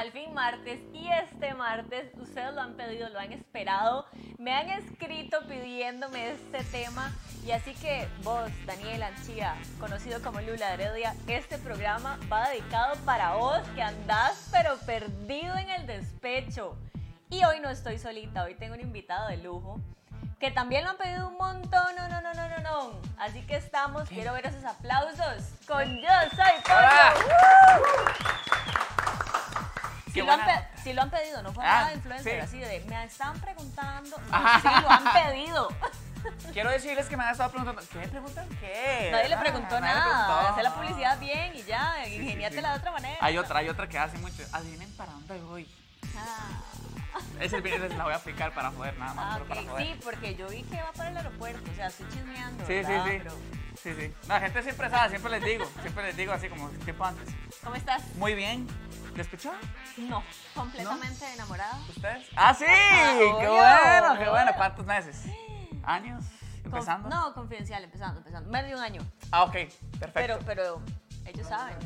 al fin martes y este martes ustedes lo han pedido, lo han esperado, me han escrito pidiéndome este tema y así que vos, Daniel Anchía, conocido como Lula Heredia, este programa va dedicado para vos que andás pero perdido en el despecho. Y hoy no estoy solita, hoy tengo un invitado de lujo que también lo han pedido un montón, no, no, no, no, no, no. Así que estamos, quiero ver esos aplausos con Yo Soy Pollo. Si lo, han pe- si lo han pedido, no fue Ah, nada de influencer, sí. así de, me están preguntando, no, Ajá. sí, lo han pedido. Quiero decirles que me han estado preguntando, ¿qué me preguntan? ¿Qué? Nadie le Ah, preguntó nada, hacer la publicidad bien y ya, sí, ingeniátela sí. de otra manera. Hay otra, hay otra que hace mucho. Adivinen para dónde voy. Ah, Esa es la voy a aplicar para joder, nada más. ah, solo para ok, joder. sí, porque yo vi que va para el aeropuerto, o sea, estoy chismeando, Sí, sí, sí. Pero, Sí, sí. La gente siempre sabe, siempre les digo, siempre les digo así como tiempo antes. ¿Cómo estás? Muy bien. ¿Le escuchó? No, completamente enamorada. ¿Ustedes? ¡Ah, sí! ¡Qué bueno, qué bueno! ¿Cuántos meses? ¿Años? Con- ¿Empezando? no, confidencial, empezando, empezando. Medio un año. Ah, ok. Pero, Perfecto. pero ellos saben.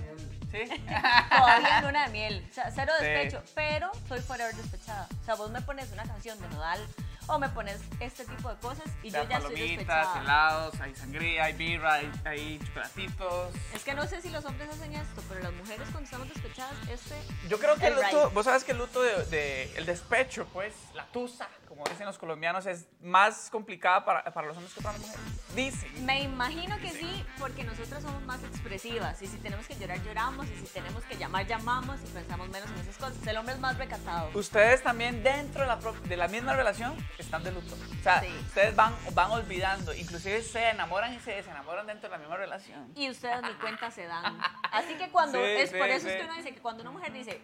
¿Sí? Todavía en luna de miel. O sea, cero Sí. despecho. Pero soy forever despechada. O sea, vos me pones una canción de Nodal o me pones este tipo de cosas y yo ya estoy palomitas, despechada. helados, hay sangría, hay birra, hay, hay chocolatitos. Es que no sé si los hombres hacen esto, pero las mujeres cuando estamos despechadas, este. Yo creo que el luto, vos sabes que el luto de, de- el despecho, pues, la tusa, como dicen los colombianos, es más complicada para, para los hombres que para las mujeres. Dicen. Me imagino que sí, porque nosotras somos más expresivas. Y si tenemos que llorar, lloramos. Y si tenemos que llamar, llamamos. Y pensamos menos en esas cosas. El hombre es más recatado. Ustedes también dentro de la, de la misma relación están de luto. O sea, Sí. ustedes van, van olvidando, inclusive se enamoran y se desenamoran dentro de la misma relación. y ustedes ni cuenta se dan. Así que cuando Sí, es sí, por eso es que uno dice que cuando una mujer dice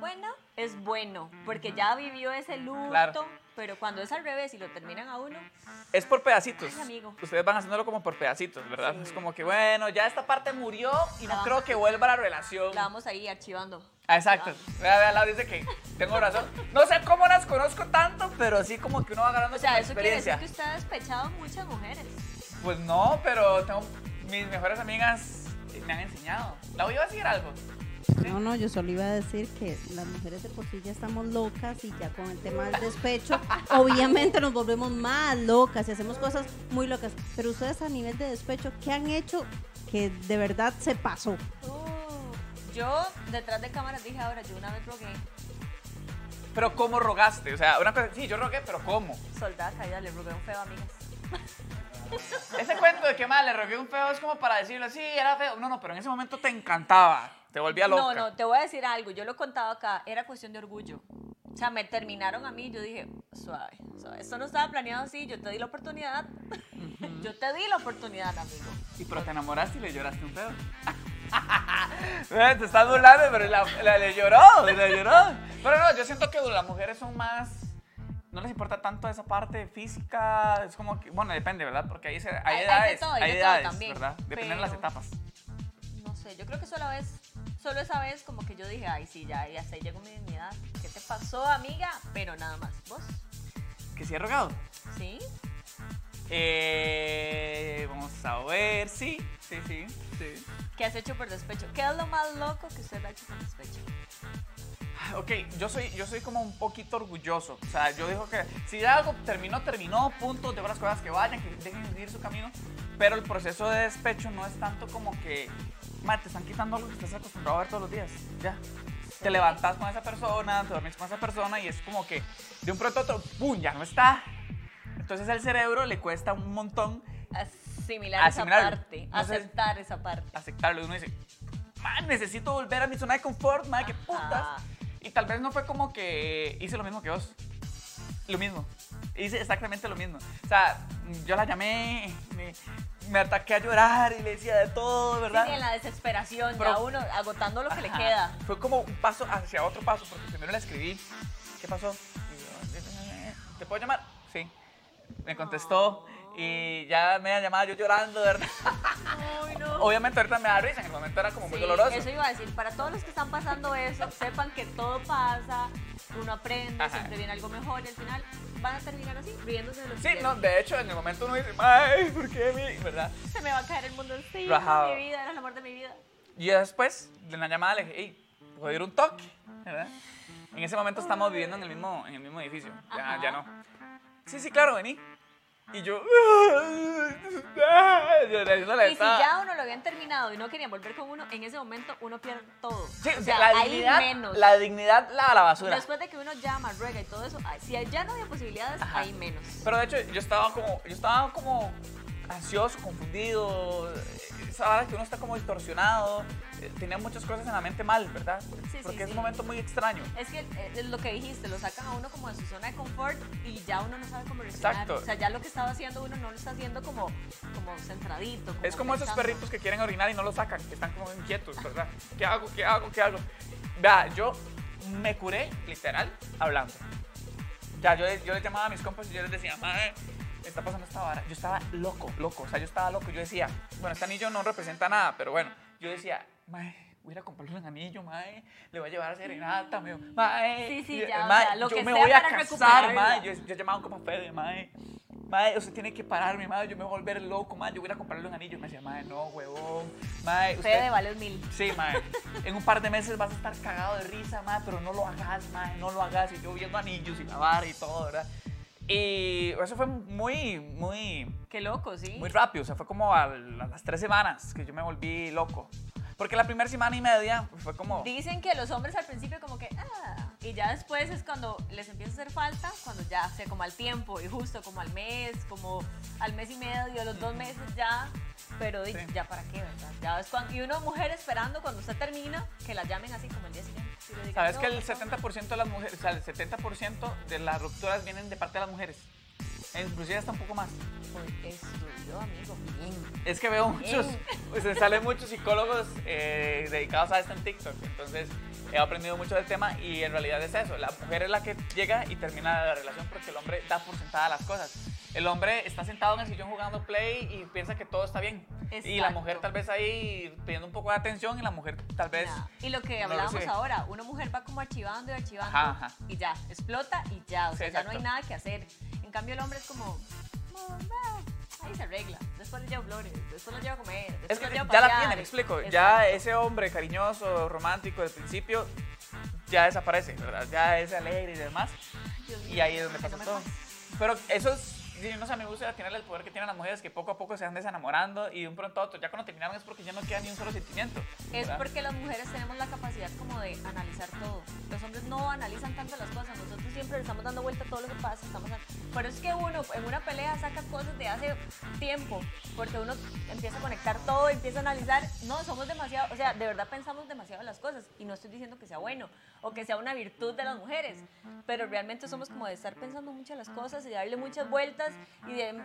bueno, es bueno, porque ya vivió ese luto, Claro. Pero cuando es al revés y lo terminan a uno, Es por pedacitos. Ay, amigo. Ustedes van haciéndolo como por pedacitos, ¿verdad? Sí. Es como que, bueno, ya esta parte murió y no creo que vuelva la relación. la vamos ahí archivando. Ah, Exacto. Vea, vea, Laura dice que tengo razón. No sé cómo las conozco tanto, pero sí como que uno va agarrando O sea, eso quiere decir experiencia. que usted ha despechado muchas mujeres. Pues no, pero tengo mis mejores amigas me han enseñado. ¿La voy a decir algo? No, no, yo solo iba a decir que las mujeres de por sí ya estamos locas y ya con el tema del despecho, obviamente nos volvemos más locas y hacemos cosas muy locas. Pero ustedes a nivel de despecho, ¿qué han hecho que de verdad se pasó? Uh, yo detrás de cámaras dije ahora, yo una vez rogué, Pero ¿cómo rogaste? O sea, una cosa, sí, yo rogué, pero ¿cómo? soldada caída, le rogué un feo a amigas. Ese cuento de que mal le rogué un feo es como para decirlo, sí, era feo. No, no, pero en ese momento te encantaba, te volvía loca. No, no, te voy a decir algo, yo lo he contado acá, era cuestión de orgullo. O sea, me terminaron a mí, yo dije, suave, suave, esto no estaba planeado así, yo te di la oportunidad. yo te di la oportunidad, amigo. Sí, pero te enamoraste y le lloraste un. Eh, te estás burlando, pero la, la- le lloró, le lloró. Pero no, yo siento que las mujeres son más. No les importa tanto esa parte física. Es como que, bueno, depende, ¿verdad? Porque hay, hay Hay- hay de edades, todo, hay hay de todo edades, también, ¿verdad? Depende de las etapas. Sé, yo creo que solo vez, solo esa vez como que yo dije, ay, sí, ya, ya se llegó mi dignidad. ¿Qué te pasó, amiga? Pero nada más. ¿Vos? ¿Que sí he rogado? ¿Sí? Eh, vamos a ver, sí, sí, sí, sí. ¿Qué has hecho por despecho? ¿Qué es lo más loco que usted ha hecho por despecho? Ok, yo soy, yo soy como un poquito orgulloso. O sea, yo digo que si algo terminó, terminó, punto, dejo las cosas que vayan, que dejen de seguir su camino. Pero el proceso de despecho no es tanto como que, "Ma, te están quitando algo que estás acostumbrado a ver todos los días. Ya. Te levantas con esa persona, te dormís con esa persona y es como que de un pronto a otro, ¡pum! ya no está. Entonces al cerebro le cuesta un montón Asimilar Asimilarlo. esa parte, No sé. aceptar esa parte. aceptarlo. Y uno dice, man, necesito volver a mi zona de confort, man, qué putas. Y tal vez no fue como que hice lo mismo que vos. Lo mismo. Hice exactamente lo mismo. O sea, yo la llamé, me, me ataqué a llorar y le decía de todo, ¿verdad? Sí, en la desesperación, Pero- ya uno agotando lo que le queda. Fue como un paso hacia otro paso, porque primero le escribí, ¿qué pasó? Y yo, ¿Te puedo llamar? Sí. Me contestó y ya me llamaba yo llorando, ¿verdad? Obviamente ahorita me da risa, en el momento era como muy Sí, doloroso. Eso iba a decir, para todos los que están pasando eso, sepan que todo pasa, uno aprende, Ajá. siempre viene algo mejor y al final van a terminar así, riéndose de lo que Sí, no, de hecho, en el momento uno dice, ay, ¿por qué mi? ¿Verdad? Se me va a caer el mundo encima, Rajado. mi vida, era el amor de mi vida. Y después, de una llamada, le dije, hey, puedo ir un toque, ¿verdad? En ese momento estamos viviendo en el mismo, en el mismo edificio. Ya, Ajá. ya no. Sí, sí, claro, vení. Y yo. haciéndole Y si ya uno lo habían terminado y no querían volver con uno, en ese momento uno pierde todo. Sí, o sea, la ahí dignidad, menos. la dignidad la a la basura. Después de que uno llama, ruega y todo eso, ah, si ya no había posibilidades, Ajá. hay menos. Pero de hecho, yo estaba como, yo estaba como ansioso, confundido. Esa hora que uno está como distorsionado. eh, Tenía muchas cosas en la mente mal, ¿verdad? sí, Porque es sí. un momento muy extraño. Es que eh, es lo que dijiste, lo sacan a uno como de su zona de confort y ya uno no sabe cómo reaccionar. Exacto. O sea, ya lo que estaba haciendo uno no lo está haciendo como, como centradito. Es como esos pensando. perritos que quieren orinar y no lo sacan, que están como inquietos, ¿verdad? ¿Qué hago? ¿Qué hago? ¿Qué hago? Vea, yo me curé, literal, hablando. Ya, yo, yo les llamaba a mis compas y yo les decía, madre, está pasando esta vara. Yo estaba loco, loco, o sea, yo estaba loco. Yo decía, bueno, este anillo no representa nada, pero bueno, yo decía, madre, voy a ir a comprarle un anillo, madre, le voy a llevar a serenata, me madre. Sí, sí, y- ya, o mae, sea, lo yo que me sea voy a casar, madre. Yo, yo llamaba un compa Fede, madre. Madre, usted tiene que pararme, madre. Yo me voy a volver loco, madre. Yo voy a ir a comprarle un anillo. Me decía, madre, no, huevón. Madre, usted. Fede vale mil. Sí, madre. En un par de meses vas a estar cagado de risa, madre, pero no lo hagas, madre. No lo hagas. Y yo viendo anillos y la vara y todo, ¿verdad? Y eso fue muy, muy, Qué loco, sí. muy rápido. O sea, fue como a las tres semanas que yo me volví loco. Porque la primera semana y media fue como. Dicen que los hombres al principio como que, ah, y ya después es cuando les empieza a hacer falta, cuando ya, sé, como al tiempo, y justo como al mes, como al mes y medio, los dos meses ya, pero Sí. ya para qué, ¿verdad? Ya es cuando, y una mujer esperando cuando usted termina, que la llamen así como el día siguiente. digan, ¿Sabes "No, que el por favor". 70% de las mujeres, o sea, el 70% de las rupturas vienen de parte de las mujeres? Inclusive hasta un poco más. Porque estudió, amigo, bien. Es que veo muchos, pues salen muchos psicólogos eh, dedicados a esto en TikTok. Entonces he aprendido mucho del tema y en realidad es eso. La mujer es la que llega y termina la relación porque el hombre da por sentada las cosas. El hombre está sentado en el sillón jugando play y piensa que todo está bien. Y la Exacto. mujer tal vez ahí pidiendo un poco de atención y la mujer tal vez... Nah. Y lo que no lo hablábamos recibe. ahora, una mujer va como archivando y archivando Ajá, ajá. y ya, explota y ya, o Sí, sea, ya no hay exacto. nada que hacer. En cambio el hombre es como, "No, ahí se arregla, después le llevo flores, después lo llevo a comer, después Es que lo llevo ya la pasear". tiene, me explico. Ya Exacto. ese hombre cariñoso, romántico del principio, ya desaparece, ¿verdad? Ya es alegre y demás. Dios Y ahí es donde pasa no todo. Pero eso es, sí, no sé, me gusta tener el poder que tienen las mujeres que poco a poco se van desenamorando y de un pronto a otro, ya cuando terminaron es porque ya no queda ni un solo sentimiento. Es ¿verdad? porque las mujeres tenemos la capacidad como de analizar todo. Los hombres no analizan tanto las cosas. Nosotros siempre le estamos dando vuelta a todo lo que pasa. Estamos eso es que uno en una pelea saca cosas de hace tiempo. Porque uno empieza a conectar todo, empieza a analizar. No, somos demasiado, o sea, de verdad pensamos demasiado las cosas. Y no estoy diciendo que sea bueno o que sea una virtud de las mujeres. Pero realmente somos como de estar pensando mucho en las cosas y darle muchas vueltas. Y de,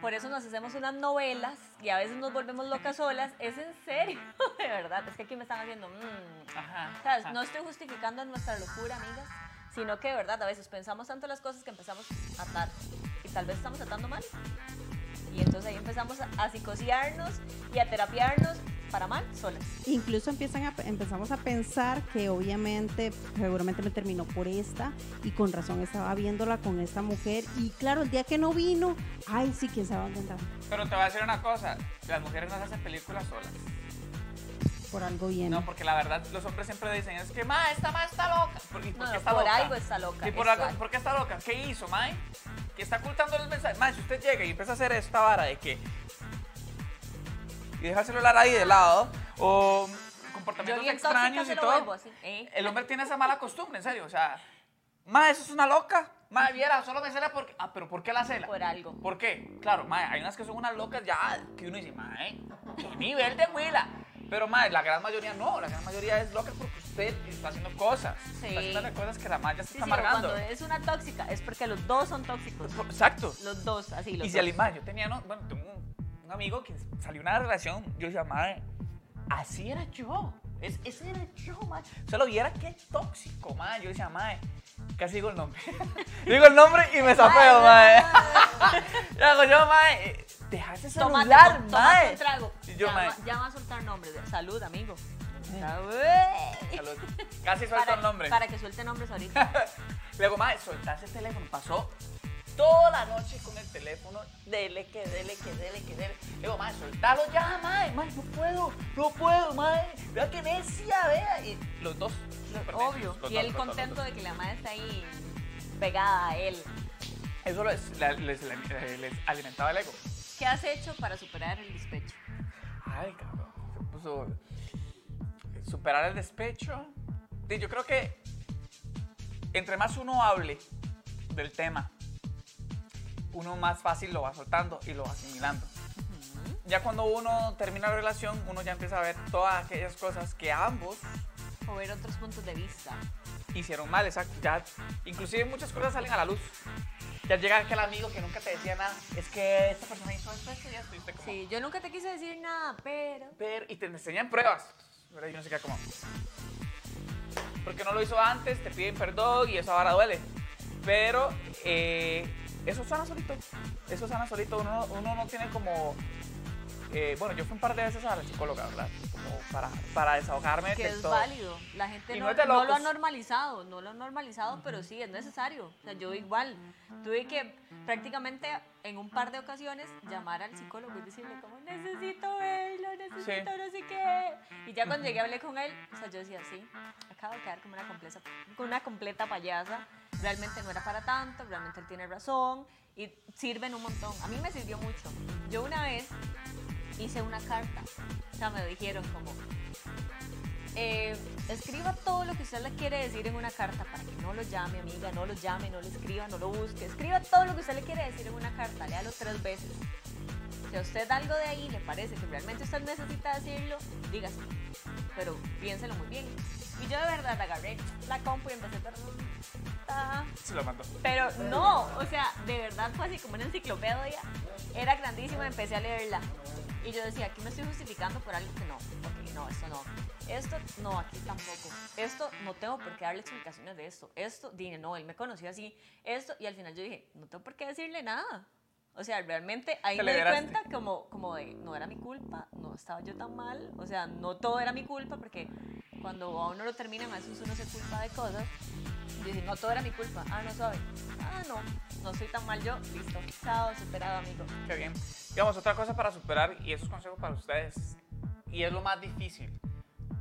por eso nos hacemos unas novelas y a veces nos volvemos locas solas. Es en serio, de verdad. Es que aquí me están haciendo. mm. Ajá, ¿Sabes? ajá. No estoy justificando nuestra locura, amigas, sino que de verdad a veces pensamos tanto las cosas que empezamos a atar. Y tal vez estamos atando mal. Y entonces ahí empezamos a, psicosearnos y a terapiarnos para mal solas. Incluso empiezan a, empezamos a pensar que obviamente, seguramente me terminó por esta y con razón estaba viéndola con esta mujer y claro, el día que no vino, ay sí, quién sabe dónde andaba. Pero te voy a decir una cosa, las mujeres no se hacen películas solas. Por algo bien. No, porque la verdad los hombres siempre dicen, es que, ma, esta ma está loca. ¿Por, y por No, qué está por loca? algo está loca, ¿Y por, algo- por qué está loca? ¿Qué hizo, mae? Que está ocultando el mensaje. Mae, si usted llega y empieza a hacer esta vara de que... Y deja el celular ahí de lado, o comportamientos extraños y todo. vuelvo así. ¿eh? El hombre tiene esa mala costumbre, en serio. O sea, ma, eso es una loca. Ma, viera, solo me cela porque... Ah, pero ¿por qué la cela? Por algo. ¿Por qué? Claro, ma, hay unas que son unas locas ya que uno dice, ma, ¿eh? ¿Qué nivel de huila? Pero, ma, la gran mayoría no. La gran mayoría es loca porque usted está haciendo cosas. Sí. Está haciendo cosas que la ma ya se Sí, está sí, amargando. cuando es una tóxica es porque los dos son tóxicos. Exacto. Los dos, así, los Y si al yo tenía, no, bueno, tengo un, un amigo que salió una relación, yo decía, madre, así era yo. Es, ese era yo, madre. Solo viera qué tóxico, madre. Yo decía, madre, casi digo el nombre. digo el nombre y me zapeo, madre. Yo hago dejaste ese Tómate, celular, tómate un trago. Y yo, ya, mae. va, ya va a soltar nombres. Salud, amigo. Salud. Salud. Casi suelto Para, el nombre. para que suelte nombres ahorita. Luego, madre, soltaste el teléfono, pasó toda la noche con el teléfono, dele, que dele, que dele, que dele. Le digo, mae, soltalo ya, mae, mae, no puedo, no puedo, mae. Vea que necia, vea. Y los dos, Obvio. los Y él dos, contento los de que la madre está ahí pegada a él. Eso les, les, les- les alimentaba el ego. ¿Qué has hecho para superar el despecho? Ay, cabrón. Se puso. Superar el despecho. Yo creo que entre más uno hable del tema, uno más fácil lo va soltando y lo va asimilando. Ya cuando uno termina la relación, uno ya empieza a ver todas aquellas cosas que ambos O ver otros puntos de vista. hicieron mal, exacto. Ya, inclusive muchas cosas salen a la luz. Ya llega aquel amigo que nunca te decía nada. Es que esta persona hizo esto, esto, y ya estuviste como... Sí, yo nunca te quise decir nada, pero... ver y te enseñan pruebas. Pero yo no sé qué como. Porque no lo hizo antes, te piden perdón y eso ahora duele. Pero eh, eso sana solito. Eso sana solito. Uno, uno no tiene como. Eh, bueno, yo fui un par de veces a la psicóloga, ¿verdad? Como para, para desahogarme que es todo. válido. La gente no, lo ha normalizado, no lo ha normalizado, pero sí, es necesario. O sea, yo igual tuve que prácticamente en un par de ocasiones llamar al psicólogo y decirle como, necesito verlo, necesito Sí. no sé qué. Y ya cuando llegué a hablar con él, o sea, yo decía, sí, acabo de quedar como una completa, como una completa payasa. Realmente no era para tanto, realmente él tiene razón y sirven un montón. A mí me sirvió mucho. Yo una vez hice una carta. O sea, me dijeron como, eh, escriba todo lo que usted le quiere decir en una carta para que no lo llame, amiga, no lo llame, no lo escriba, no lo busque. Escriba todo lo que usted le quiere decir en una carta, léalo tres veces. Si a usted algo de ahí le parece que realmente usted necesita decirlo, dígase. Pero piénselo muy bien. Y yo de verdad agarré la compu y empecé a ta, Se lo mandó. pero no, o sea, de verdad fue así como una enciclopedia. Era grandísima, empecé a leerla. Y yo decía, aquí me estoy justificando por algo que no. Ok, no, esto no. Esto, no, aquí tampoco. Esto, no tengo por qué darle explicaciones de esto. Esto, dije, no, él me conoció así. Esto, y al final yo dije, no tengo por qué decirle nada. O sea, realmente ahí me di cuenta como, como de, no era mi culpa, no estaba yo tan mal. O sea, no todo era mi culpa, porque cuando a uno lo terminan, a veces uno se culpa de cosas. Y dice, no todo era mi culpa. Ah, no, suave. Ah, no, no soy tan mal yo. Listo. Chao, superado, amigo. Qué bien. Digamos, otra cosa para superar, y esos consejos para ustedes, y es lo más difícil.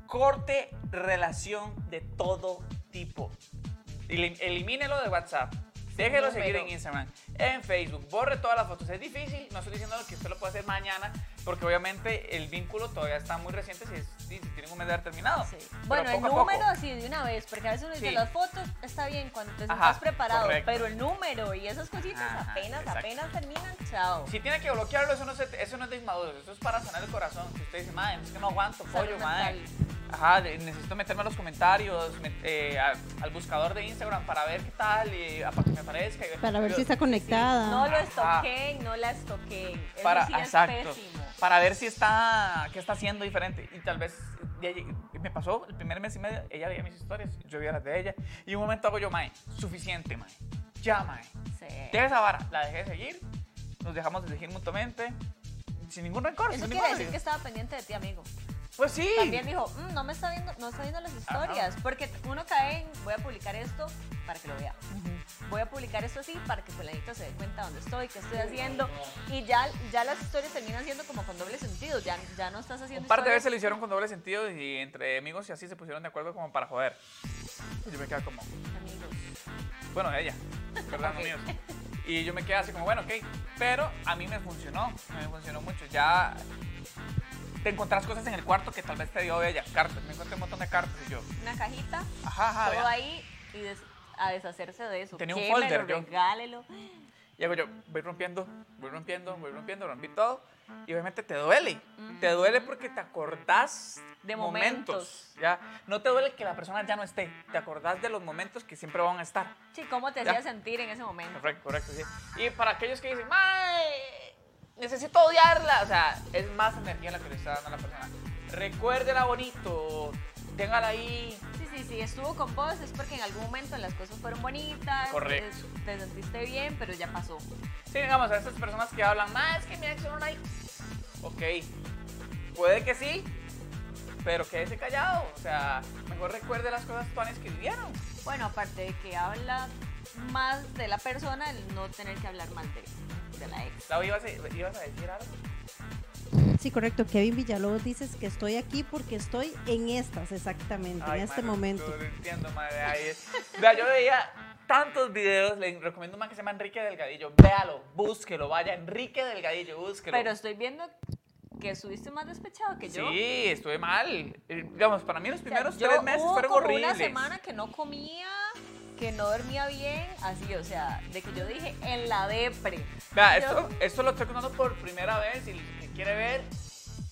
Corte relación de todo tipo. Elim- Elimínelo de WhatsApp. Déjelo seguir en Instagram, en Facebook, borre todas las fotos. Es difícil, no estoy diciendo que usted lo puede hacer mañana, porque obviamente el vínculo todavía está muy reciente si, es- si, tienen un mes de haber terminado. Sí. Bueno, el número así de una vez, porque a veces uno dice, Sí. las fotos está bien cuando te estás preparado, correcto. pero el número y esas cositas Ajá, apenas, exacto. apenas terminan, chao. Si tiene que bloquearlo, eso no, se- eso no es de inmaduros, eso es para sanar el corazón. Si usted dice, madre, es que no aguanto, Salud pollo, madre. Ajá, de- necesito meterme a los comentarios, met- eh, a- al buscador de Instagram para ver qué tal, y, a- para que me aparezca. y- Para ver yo- si está conectada. No lo Ajá. estoqueen, no la estoqueen. Eso para, sí es exacto, pésimo. para ver si está, qué está haciendo diferente. Y tal vez, me pasó el primer mes y medio, ella veía mis historias, yo veía las de ella, y un momento hago yo, mae, suficiente, mae, ya, mae. Sí. Deja esa vara, la dejé de seguir, nos dejamos de seguir mutuamente, sin ningún rencor. Eso sin quiere ningún decir que estaba pendiente de ti, amigo. Pues sí. También dijo, "Mm, no me está viendo, no está viendo las historias, porque uno cae en, voy a publicar esto para que lo vea. Voy a publicar esto así para que fulanito se dé cuenta dónde estoy, qué estoy haciendo. Y ya, ya las historias terminan siendo como con doble sentido. Ya, ya no estás haciendo Un par de veces lo hicieron con doble sentido y entre amigos y así se pusieron de acuerdo como para joder. Y yo me quedaba como, Amigos. bueno, ella, ¿verdad? No Ok. míos. Y yo me quedé así como, bueno, ok. Pero a mí me funcionó, me funcionó mucho. Ya te encontrás cosas en el cuarto que tal vez te dio ella, cartas. Me encontré un montón de cartas y yo, Una cajita, ajá, ajá. todo vea. ahí y des- a deshacerse de eso. Tenía un folder, yo. regálelo. Y hago yo, voy rompiendo, voy rompiendo, voy rompiendo, rompí todo. Y obviamente te duele. Te duele porque te acordás De momentos. ¿ya? No te duele que la persona ya no esté. Te acordás de los momentos que siempre van a estar. Sí, ¿cómo te Ya. hacía sentir en ese momento? Correcto, correcto, sí. Y para aquellos que dicen, ¡Mae! Necesito odiarla. O sea, es más energía la que le está dando a la persona. Recuérdela bonito. Téngala ahí. Sí, sí, sí, estuvo con vos es porque en algún momento las cosas fueron bonitas. Correcto. Te, te sentiste bien, pero ya pasó. Sí, digamos, a estas personas que hablan, más que mi ex era una... Ok, puede que sí, pero quédese callado. O sea, mejor recuerde las cosas tuanes que vivieron. Bueno, aparte de que habla más de la persona el no tener que hablar mal de, de la ex. Lau, ¿ibas a, ibas a decir algo? Sí, correcto. Kevin Villalobos dices que estoy aquí porque estoy en estas, exactamente, Ay, en este madre, momento. Lo entiendo, madre. Ay, es- Vea, yo veía tantos videos, le recomiendo un man que se llama Enrique Delgadillo. Véalo, búsquelo, vaya, Enrique Delgadillo, búsquelo. Pero estoy viendo que estuviste más despechado que yo. Sí, estuve mal. Eh, Digamos, para mí los O sea, primeros yo tres meses fueron como horribles. una semana que no comía, que no dormía bien, así, o sea, de que yo dije en la depre. Vea, esto, esto lo estoy contando por primera vez. Si quiere ver,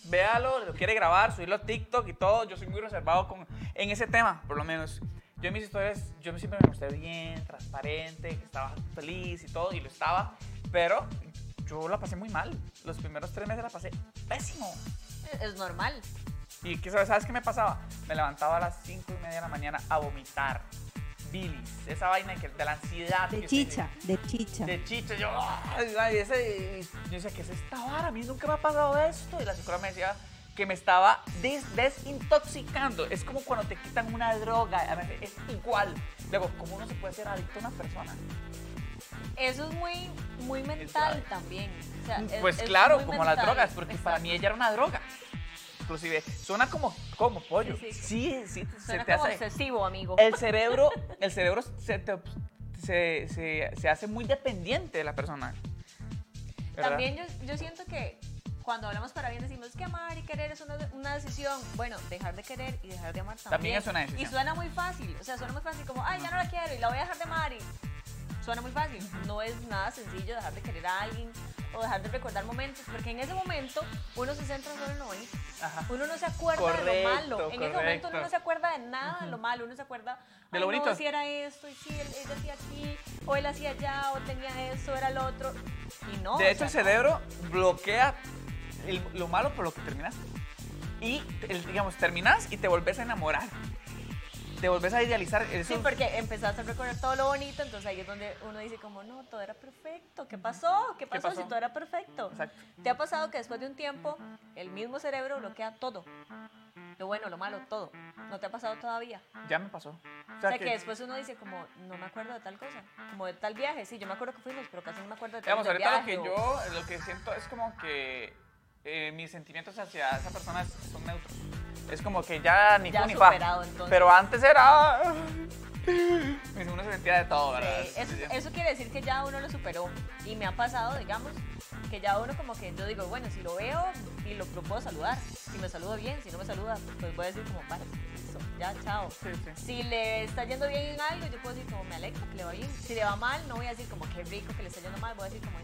véalo, lo quiere grabar, subirlo a TikTok y todo. Yo soy muy reservado con, en ese tema, por lo menos. Yo en mis historias, yo siempre me mostré bien, transparente, que estaba feliz y todo, y lo estaba. Pero yo la pasé muy mal. Los primeros tres meses la pasé pésimo. Es- normal. ¿Y qué sabes, sabes qué me pasaba? Me levantaba a las 5 y media de la mañana a vomitar. Bilis, esa vaina que, de la ansiedad. De que chicha, de chicha. de chicha. Yo, ay, ese, yo decía, ¿qué es esta vara? A mí nunca me ha pasado esto. Y la psicóloga me decía que me estaba des- desintoxicando. Es como cuando te quitan una droga. Es igual. Luego, ¿cómo uno se puede ser adicto a una persona? Eso es muy, muy mental también. O sea, es- Pues es claro, como las drogas, porque para mí ella era una droga. Inclusive, suena como, como pollo. Sí, sí. Sí, sí, se Suena te como hace... obsesivo, amigo. El cerebro, el cerebro se, te- se, se- se hace muy dependiente de la persona. ¿verdad? También yo, yo siento que cuando hablamos para bien decimos que amar y querer es una, una decisión. Bueno, dejar de querer y dejar de amar también. También es una decisión. Y suena muy fácil. O sea, suena muy fácil como, ay, ya no la quiero y la voy a dejar de amar. Y suena muy fácil. No es nada sencillo dejar de querer a alguien o dejar de recordar momentos. Porque en ese momento uno se centra solo en lo bonito. Ajá. Uno no se acuerda de lo Correcto, malo. En ese momento uno correcto. no se acuerda de nada de lo malo. Uno se acuerda De lo "Ay, bonito. No, si era esto, y si él, ella hacía aquí, o él hacía allá, o tenía esto, era lo otro. Y no. De hecho, el sea, no. cerebro bloquea el- lo malo por lo que terminaste. Y, el- digamos, terminas y te volvés a enamorar. Te volvés a idealizar. Eso, Sí, porque empezaste a recordar todo lo bonito, entonces ahí es donde uno dice como, no, todo era perfecto. ¿Qué pasó? ¿Qué pasó, pasó? si todo era perfecto? Exacto. ¿Te ha pasado que después de un tiempo el mismo cerebro bloquea todo? Lo bueno, lo malo, todo. ¿No te ha pasado todavía? Ya me pasó. O O sea, sea, que, que, después uno dice como, no me acuerdo de tal cosa, como de tal viaje. Sí, yo me acuerdo que fuimos, pero casi no me acuerdo de tal del ahorita lo que viaje, o- yo, lo que siento es como que eh, mis sentimientos hacia esa persona son neutros. Es como que ya ni Ya fu ni fa. superado. Pero antes era... Uno se sentía de todo, ¿verdad? Sí, eso, eso quiere decir que ya uno lo superó. Y me ha pasado, digamos, que ya uno como que yo digo, bueno, si lo veo y lo, lo puedo saludar. Si me saluda bien, si no me saluda, pues voy a decir como, para, listo, ya, chao. Sí, sí. Si le está yendo bien en algo, yo puedo decir como, me alegra que le va bien. Si le va mal, no voy a decir como, qué rico que le está yendo mal, voy a decir como, "Ay".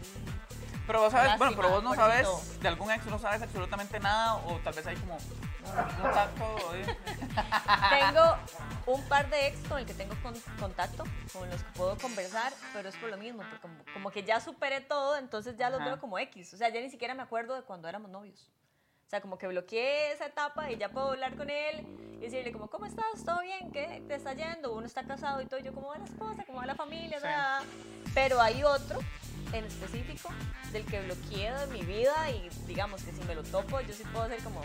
Pero vos sabes, bueno, Lástima, pero vos no sabes, de algún ex no sabes absolutamente nada o tal vez hay como un contacto. ¿eh? Tengo un par de ex con el que tengo con- contacto, con los que puedo conversar, pero es por lo mismo, porque como, como que ya superé todo, entonces ya los Ajá. veo como X. O sea, ya ni siquiera me acuerdo de cuando éramos novios. O sea, como que bloqueé esa etapa y ya puedo hablar con él y decirle como, ¿cómo estás? ¿Todo bien? ¿Qué te está yendo? Uno está casado y todo, yo, ¿cómo va la esposa? ¿Cómo va la familia? Sí. Pero hay otro en específico del que bloqueé de mi vida y digamos que si me lo topo, yo sí puedo ser como,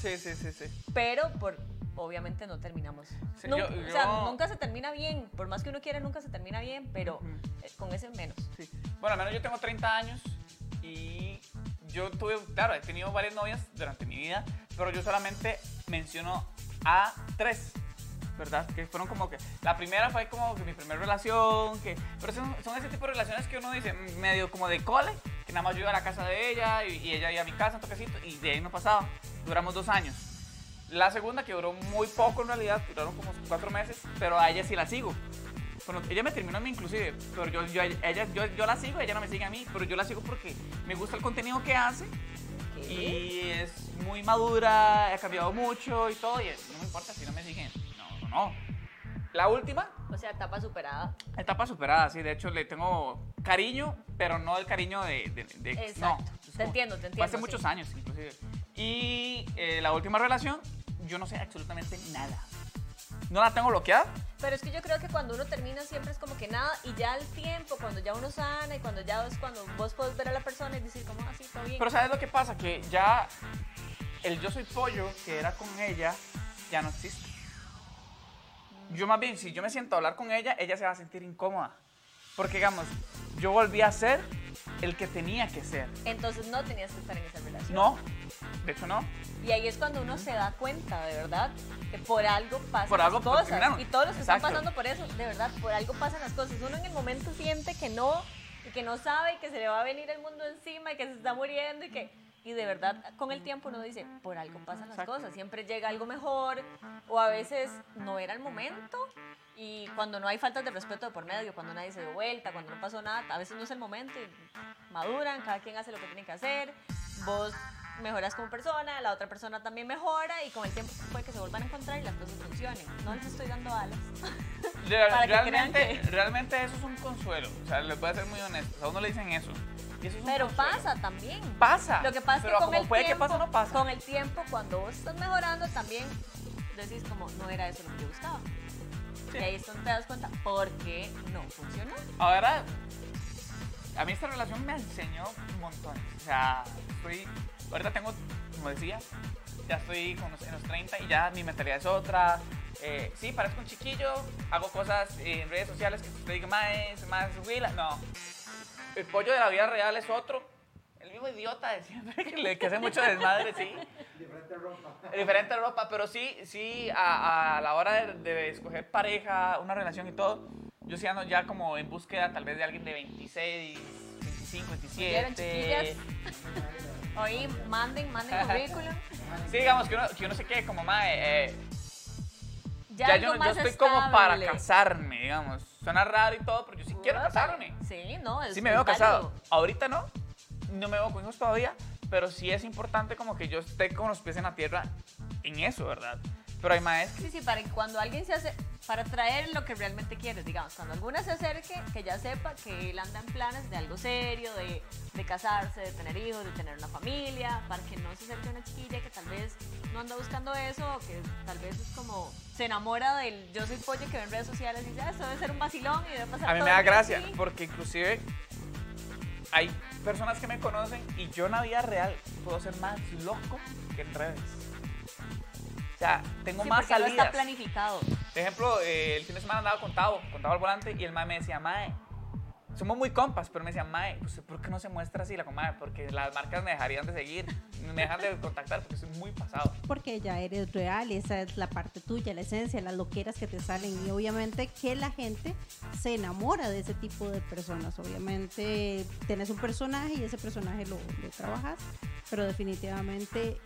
Sí, sí, sí, sí. pero por obviamente no terminamos. Sí, nunca, yo- O sea, yo- nunca se termina bien, por más que uno quiera, nunca se termina bien, pero Ujú. eh, con ese menos. Sí. Bueno, al menos yo tengo 30 años y yo tuve, claro, he tenido varias novias durante mi vida, pero yo solamente menciono a tres, ¿verdad? Que fueron como que, la primera fue como que mi primera relación, que, pero son, son ese tipo de relaciones que uno dice, mm, medio como de cole, que nada más yo iba a la casa de ella y, y ella iba a mi casa, un toquecito, y de ahí no pasaba. Duramos dos años. La segunda, que duró muy poco en realidad, duraron como cuatro meses, pero a ella sí la sigo. Bueno, ella me terminó a mí inclusive, pero yo, yo, ella, yo, yo la sigo, ella no me sigue a mí, pero yo la sigo porque me gusta el contenido que hace y es muy madura, ha cambiado mucho y todo, y no me importa si no me siguen. No, no, no. La última, O sea, etapa superada. etapa superada, sí, de hecho le tengo cariño, pero no el cariño de... de, de- no, Exacto. es Te como- entiendo, te entiendo. hace sí. muchos años, inclusive. Y eh, la última relación, yo no sé absolutamente nada. No la tengo bloqueada, Pero es que yo creo que cuando uno termina siempre es como que nada, y ya al tiempo, cuando ya uno sana y cuando ya es cuando vos podés ver a la persona y decir como así, todo bien. Pero ¿sabes lo que pasa? Que ya el yo soy pollo que era con ella ya no existe. Yo más bien, si yo me siento a hablar con ella, ella se va a sentir incómoda. Porque, digamos, yo volví a ser el que tenía que ser. Entonces no tenías que estar en esa relación. No, de hecho no. Y ahí es cuando uno se da cuenta, de verdad, que por algo pasan Por algo las cosas. terminaron. Y todos los que están pasando por eso, de verdad, por algo pasan las cosas. Uno en el momento siente que no, y que no sabe, y que se le va a venir el mundo encima, y que se está muriendo, y que... Y de verdad, con el tiempo uno dice, por algo pasan las Exacto. cosas. Siempre llega algo mejor, o a veces no era el momento. Y cuando no hay faltas de respeto de por medio, cuando nadie se dio vuelta, cuando no pasó nada, a veces no es el momento y maduran, cada quien hace lo que tiene que hacer. Vos mejoras como persona, la otra persona también mejora y con el tiempo puede que se vuelvan a encontrar y las cosas funcionen. No les estoy dando alas. Re- Para que realmente, crean que- realmente eso es un consuelo. O sea, les voy a ser muy honesto. A uno le dicen eso. Eso es Pero pasa también. Pasa. Lo que pasa es que con el puede tiempo, que pasa, no pasa. con el tiempo, cuando vos estás mejorando, también decís como, no era eso lo que yo buscaba. Sí. Y ahí es donde te das cuenta por qué no funcionó. Ahora, a mí esta relación me enseñó un montón. O sea, estoy, ahorita tengo, como decía, ya estoy con los- en los 30 y ya mi mentalidad es otra. Eh, sí, parezco un chiquillo, hago cosas en redes sociales que usted diga, más más huila. No, el pollo de la vida real es otro. El mismo idiota de siempre que, le, que hace mucho desmadre, sí. Diferente ropa. Diferente ropa, pero sí, sí, a, a la hora de, de escoger pareja, una relación y todo, yo sí ando ya como en búsqueda tal vez de alguien de 26, 25, ¿Vieron, 27. Oí, manden, manden currículum. Sí, digamos que uno, que uno se quede como más... eh, Ya, ya yo, yo estoy como para estable. casarme, digamos. Suena raro y todo, pero yo sí quiero casarme. Sí, no, es Sí me veo casado. válido. Ahorita no, no me veo con hijos todavía, pero sí es importante como que yo esté con los pies en la tierra en eso, ¿verdad? Pero hay maestros Sí, sí, para que cuando alguien se hace, para traer lo que realmente quieres, digamos, cuando alguna se acerque, que ya sepa que él anda en planes de algo serio, de, de casarse, de tener hijos, de tener una familia, para que no se acerque una chiquilla que tal vez no anda buscando eso, o que tal vez es como, se enamora del yo soy pollo que ve en redes sociales y dice, ah, eso debe ser un vacilón y debe pasar A mí todo me da gracia, así". porque inclusive hay personas que me conocen y yo en la vida real puedo ser más loco que en redes. O sea, tengo Sí, más porque no salidas. está planificado. Por ejemplo, eh, el fin de semana andaba con Tavo, con Tavo al volante, y el mae me decía, mae, somos muy compas, pero me decía, mae, ¿usted por qué no se muestra así la comadre? Porque las marcas me dejarían de seguir, me dejan de contactar porque soy muy pasado. Porque ya eres real, esa es la parte tuya, la esencia, las loqueras que te salen y obviamente que la gente se enamora de ese tipo de personas. Obviamente tienes un personaje y ese personaje lo, lo trabajas, pero definitivamente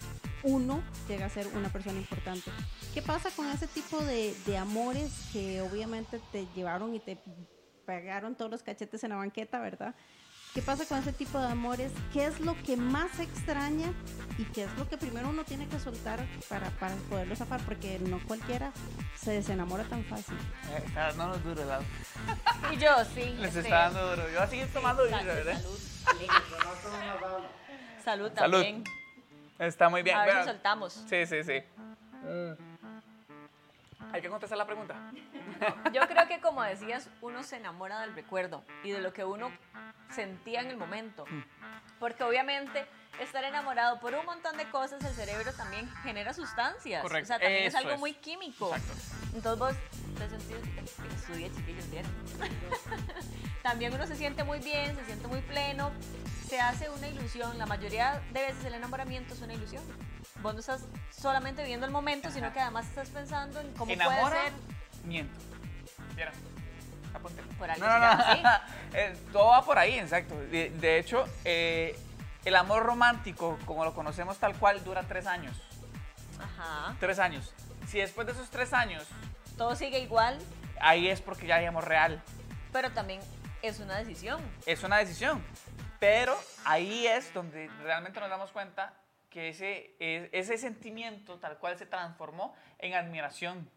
uno llega a ser una persona importante. ¿Qué pasa con ese tipo de, de amores que obviamente te llevaron y te pegaron todos los cachetes en la banqueta, verdad? ¿Qué pasa con ese tipo de amores? ¿Qué es lo que más extraña y qué es lo que primero uno tiene que soltar para, para poderlo zafar? Porque no cualquiera se desenamora tan fácil. Eh, Está dándonos duro, ¿verdad? Y yo, sí. Les este, está dando duro. Yo voy a seguir tomando salud, ¿verdad? Salud, salud Salud. también. Está muy bien. A ver si soltamos. sí, sí, sí. Hay que contestar la pregunta. Yo creo que como decías, uno se enamora del recuerdo y de lo que uno sentía en el momento. Porque obviamente estar enamorado por un montón de cosas, el cerebro también genera sustancias. Correcto, O sea, también es eso algo es. muy químico. Exacto. Entonces vos te sentís, estudia chiquillos, ¿vieron? también uno se siente muy bien, se siente muy pleno, se hace una ilusión. La mayoría de veces el enamoramiento es una ilusión. Vos no estás solamente viviendo el momento, sino que además estás pensando en cómo Enamora, puede ser miento. Apúntenlo. Por algo No, se no, no. Eh, Todo va por ahí, exacto. De, de hecho, eh, el amor romántico, como lo conocemos tal cual, dura tres años. Ajá. Tres años. Si después de esos tres años, Todo sigue igual, ahí es porque ya hay amor real. pero también es una decisión. Es una decisión. Pero ahí es donde realmente nos damos cuenta que ese, es- ese sentimiento tal cual se transformó en admiración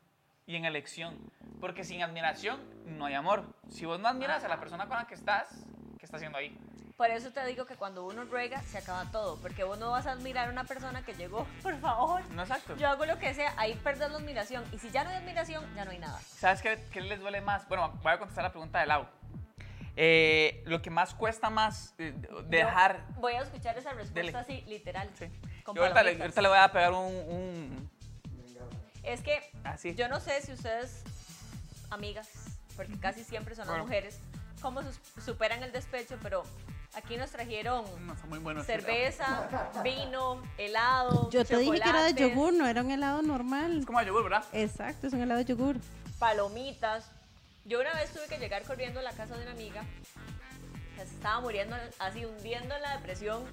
y en elección. Porque sin admiración no hay amor. Si vos no admiras a la persona con la que estás, ¿qué está haciendo ahí? Por eso te digo que cuando uno ruega, se acaba todo. Porque vos no vas a admirar a una persona que llegó, por favor. No exacto. Yo hago lo que sea, ahí perdés la admiración. Y si ya no hay admiración, ya no hay nada. ¿Sabes qué, qué les duele más? Bueno, voy a contestar la pregunta de Lau. Eh, lo que más cuesta más eh, dejar... Yo voy a escuchar esa respuesta así, literal. Sí. Con Yo ahorita le, palomitas. ahorita le voy a pegar un... un- Es que así. yo no sé si ustedes amigas, porque casi siempre son las Bueno. mujeres, cómo superan el despecho, pero aquí nos trajeron No, cerveza, vino, helado, Yo te dije que era de yogur, no era un helado normal. Es como yogur, ¿verdad? Exacto, es un helado de yogur. palomitas. Yo una vez tuve que llegar corriendo a la casa de una amiga, que se estaba muriendo, así hundiendo en la depresión,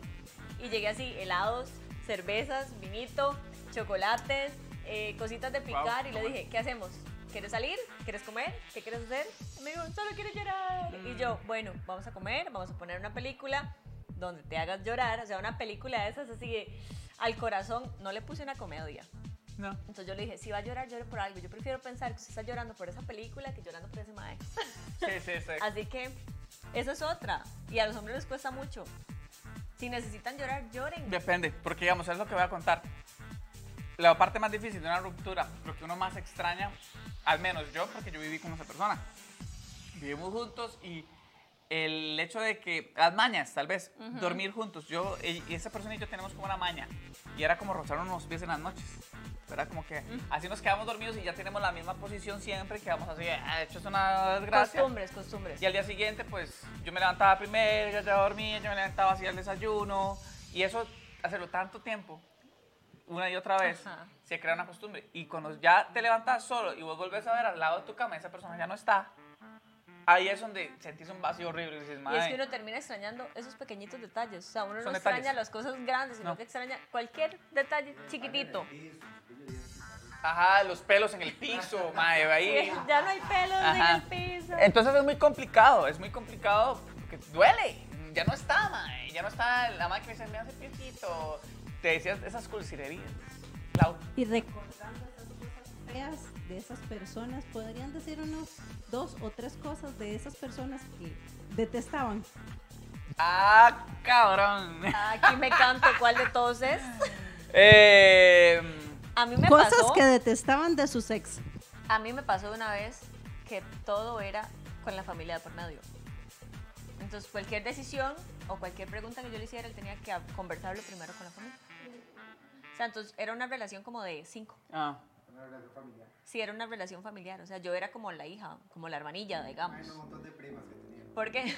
y llegué así, helados, cervezas, vinito, chocolates, eh, cositas de picar, y le dije, ¿qué hacemos? ¿Quieres salir? ¿Quieres comer? ¿Qué quieres hacer? Y me dijo, solo quiero llorar. Y yo, bueno, vamos a comer, vamos a poner una película donde te hagas llorar, o sea, una película de esas así de, al corazón, no le puse una comedia. No. Entonces yo le dije, si va a llorar, llore por algo. Yo prefiero pensar que usted está llorando por esa película que llorando por ese mae. Sí, sí, sí. Así que esa es otra. Y a los hombres les cuesta mucho. Si necesitan llorar, lloren. Depende, porque digamos, es lo que voy a contar. La parte más difícil de una ruptura, lo que uno más extraña, al menos yo, porque yo viví con esa persona. Vivimos juntos y el hecho de que, las mañas, tal vez, dormir juntos. Yo y y esa persona y yo tenemos como una maña. Y era como rozarnos los pies en las noches. ¿Verdad? Como que así nos quedamos dormidos y ya tenemos la misma posición siempre, quedamos así, ah, de hecho es una desgracia. Costumbres, costumbres. Y al día siguiente, pues yo me levantaba primero, ella ya dormía, yo me levantaba así al desayuno. Y eso, hacerlo tanto tiempo, una y otra vez, Ajá. se crea una costumbre. Y cuando ya te levantas solo y vos volvés a ver al lado de tu cama, esa persona ya no está. Ahí es donde sentís un vacío horrible y dices, Y es que uno termina extrañando esos pequeñitos detalles. O sea, uno no detalles. extraña las cosas grandes, sino No. que extraña cualquier detalle chiquitito. Ajá, los pelos en el piso, mae, ahí. Ya no hay pelos Ajá. en el piso. Entonces es muy complicado, es muy complicado porque duele. Ya no está, mae. Ya no está la madre que me dice, me hace piojito. Te decías esas cursilerías. Clau. Y recordando feas de esas personas, ¿podrían decir unos dos o tres cosas de esas personas que detestaban? Ah, cabrón. Aquí me canto cuál de todos es. Eh, A mí me cosas pasó. que detestaban de sus ex. A mí me pasó una vez que todo era con la familia de por medio. Entonces, cualquier decisión o cualquier pregunta que yo le hiciera, él tenía que conversarlo primero con la familia. O sea, entonces era una relación como de cinco. ah, Sí, era una relación familiar. O sea, yo era como la hija, como la hermanilla, digamos. un montón de primas que tenía. Porque,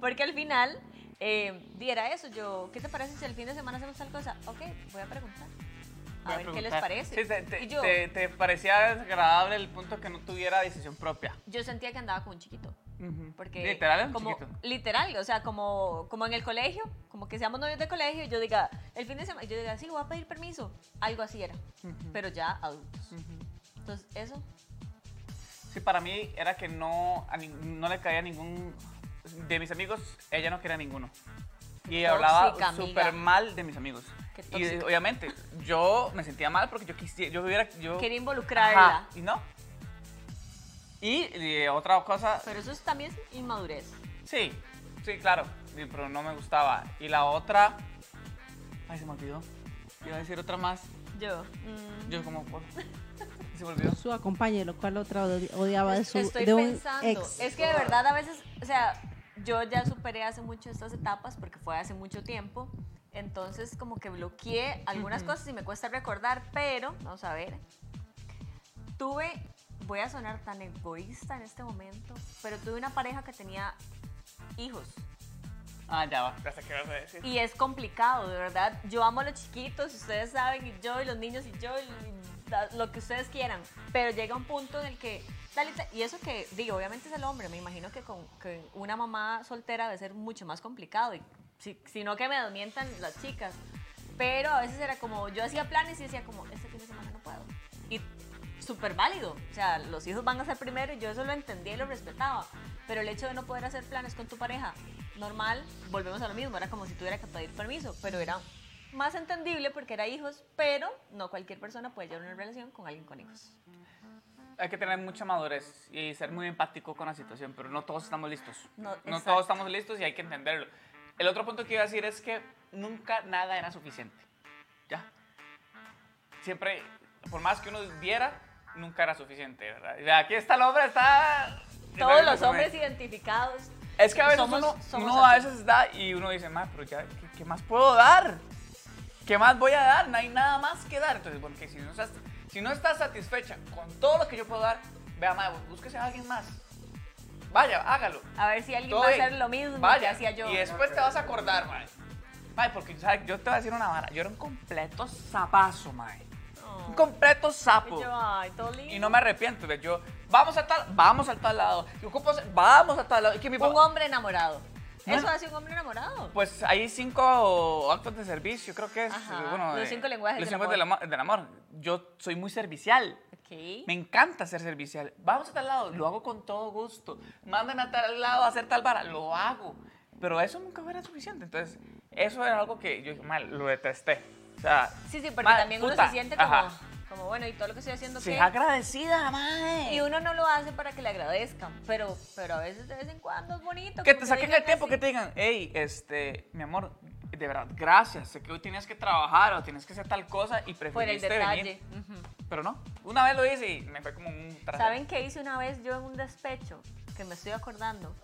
porque al final, eh, diera eso. Yo, ¿qué te parece si el fin de semana hacemos tal cosa? Ok, voy a preguntar. A ver qué les parece. Sí, te, te- y yo, te- te parecía desagradable el punto que no tuviera decisión propia. yo sentía que andaba con un chiquito. Porque Literal, como, chiquito. Literal, o sea, como, como en el colegio, como que seamos novios de colegio, yo diga, el fin de semana, yo diga, sí, voy a pedir permiso. Algo así era, pero ya adultos. Entonces, eso, Sí, para mí era que no, no le caía ningún... De mis amigos, ella no quería ninguno. Y hablaba Tóxica, amiga. súper mal de mis amigos. Qué Y obviamente, yo me sentía mal porque yo quisiera, yo hubiera... Yo, quería involucrarla. Ajá, y no. Y, y otra cosa, Pero eso es también inmadurez. sí, sí, claro, sí, pero no me gustaba. Y la otra, ay, se me olvidó. Iba a decir otra más. Yo, mm, Yo como, por- se me olvidó. Su acompañe, lo cual otra odi- odiaba de su estoy de un pensando. ex. Es que de verdad a veces, o sea, yo ya superé hace mucho estas etapas porque fue hace mucho tiempo. Entonces como que bloqueé algunas cosas y me cuesta recordar, pero vamos a ver. Tuve, voy a sonar tan egoísta en este momento, pero tuve una pareja que tenía hijos. Ah, ya va, ya sé qué vas a decir. Y es complicado, de verdad. Yo amo a los chiquitos, ustedes saben, y yo, y los niños, y yo, y lo que ustedes quieran. Pero llega un punto en el que, y eso que, digo, obviamente es el hombre, me imagino que con que una mamá soltera debe ser mucho más complicado, y si, si no que me desmientan las chicas. Pero a veces era como, yo hacía planes y decía como, este fin de semana no puedo. Y súper válido, o sea, los hijos van a ser primero y yo eso lo entendía y lo respetaba. Pero el hecho de no poder hacer planes con tu pareja normal, volvemos a lo mismo, era como si tuviera que pedir permiso, pero era más entendible porque era hijos, pero no cualquier persona puede llevar una relación con alguien con hijos. Hay que tener mucha madurez y ser muy empático con la situación, pero no todos estamos listos. No, No, todos estamos listos y hay que entenderlo. El otro punto que iba a decir es que nunca nada era suficiente. Ya. Siempre, por más que uno diera, nunca era suficiente, ¿verdad? Aquí está el hombre, está... Todos los hombres identificados. Es que a veces somos- uno, somos uno a veces da y uno dice, más, pero ya, ¿qué, qué más puedo dar? ¿Qué más voy a dar? No hay nada más que dar. Entonces, bueno, que si no estás, Si no estás satisfecha con todo lo que yo puedo dar, vea, madre, búsquese a alguien más. Vaya, hágalo. A ver si alguien Todo va a hacer lo mismo que Vaya, hacía yo. Y después te vas a acordar, mae. Mae, porque ¿sabes? yo te voy a decir una vara. Yo era un completo zapazo, mae. Un completo Y sapo. yo, ay, todo lindo. Y no me arrepiento. de Yo, vamos a tal, vamos a tal lado. Ocupo vamos a tal lado. Y que mi Un papá- hombre enamorado. ¿No? Eso hace un hombre enamorado. Pues hay cinco actos de servicio, creo que es. Ajá, Bueno, los eh, cinco lenguajes los del cinco del, amor. del amor. Yo soy muy servicial. Ok. Me encanta ser servicial. Vamos a tal lado, lo hago con todo gusto. Mándenme a tal lado a hacer tal vara, lo hago. Pero eso nunca era suficiente. Entonces, eso era algo que yo dije, mal, lo detesté. O sea, Sí, sí, porque también uno puta, se siente como, ajá. como, bueno, y todo lo que estoy haciendo, ¿qué? agradecida, mae. Y uno no lo hace para que le agradezcan, pero, pero a veces de vez en cuando es bonito. Que te saquen el tiempo, así. que te digan, hey, este, mi amor, de verdad, gracias. Sé que hoy tienes que trabajar o tienes que hacer tal cosa y Por el preferiste detalle. venir. Ujú. Pero no, una vez lo hice y me fue como un trasero. ¿Saben qué hice una vez yo en un despecho? Que me estoy acordando.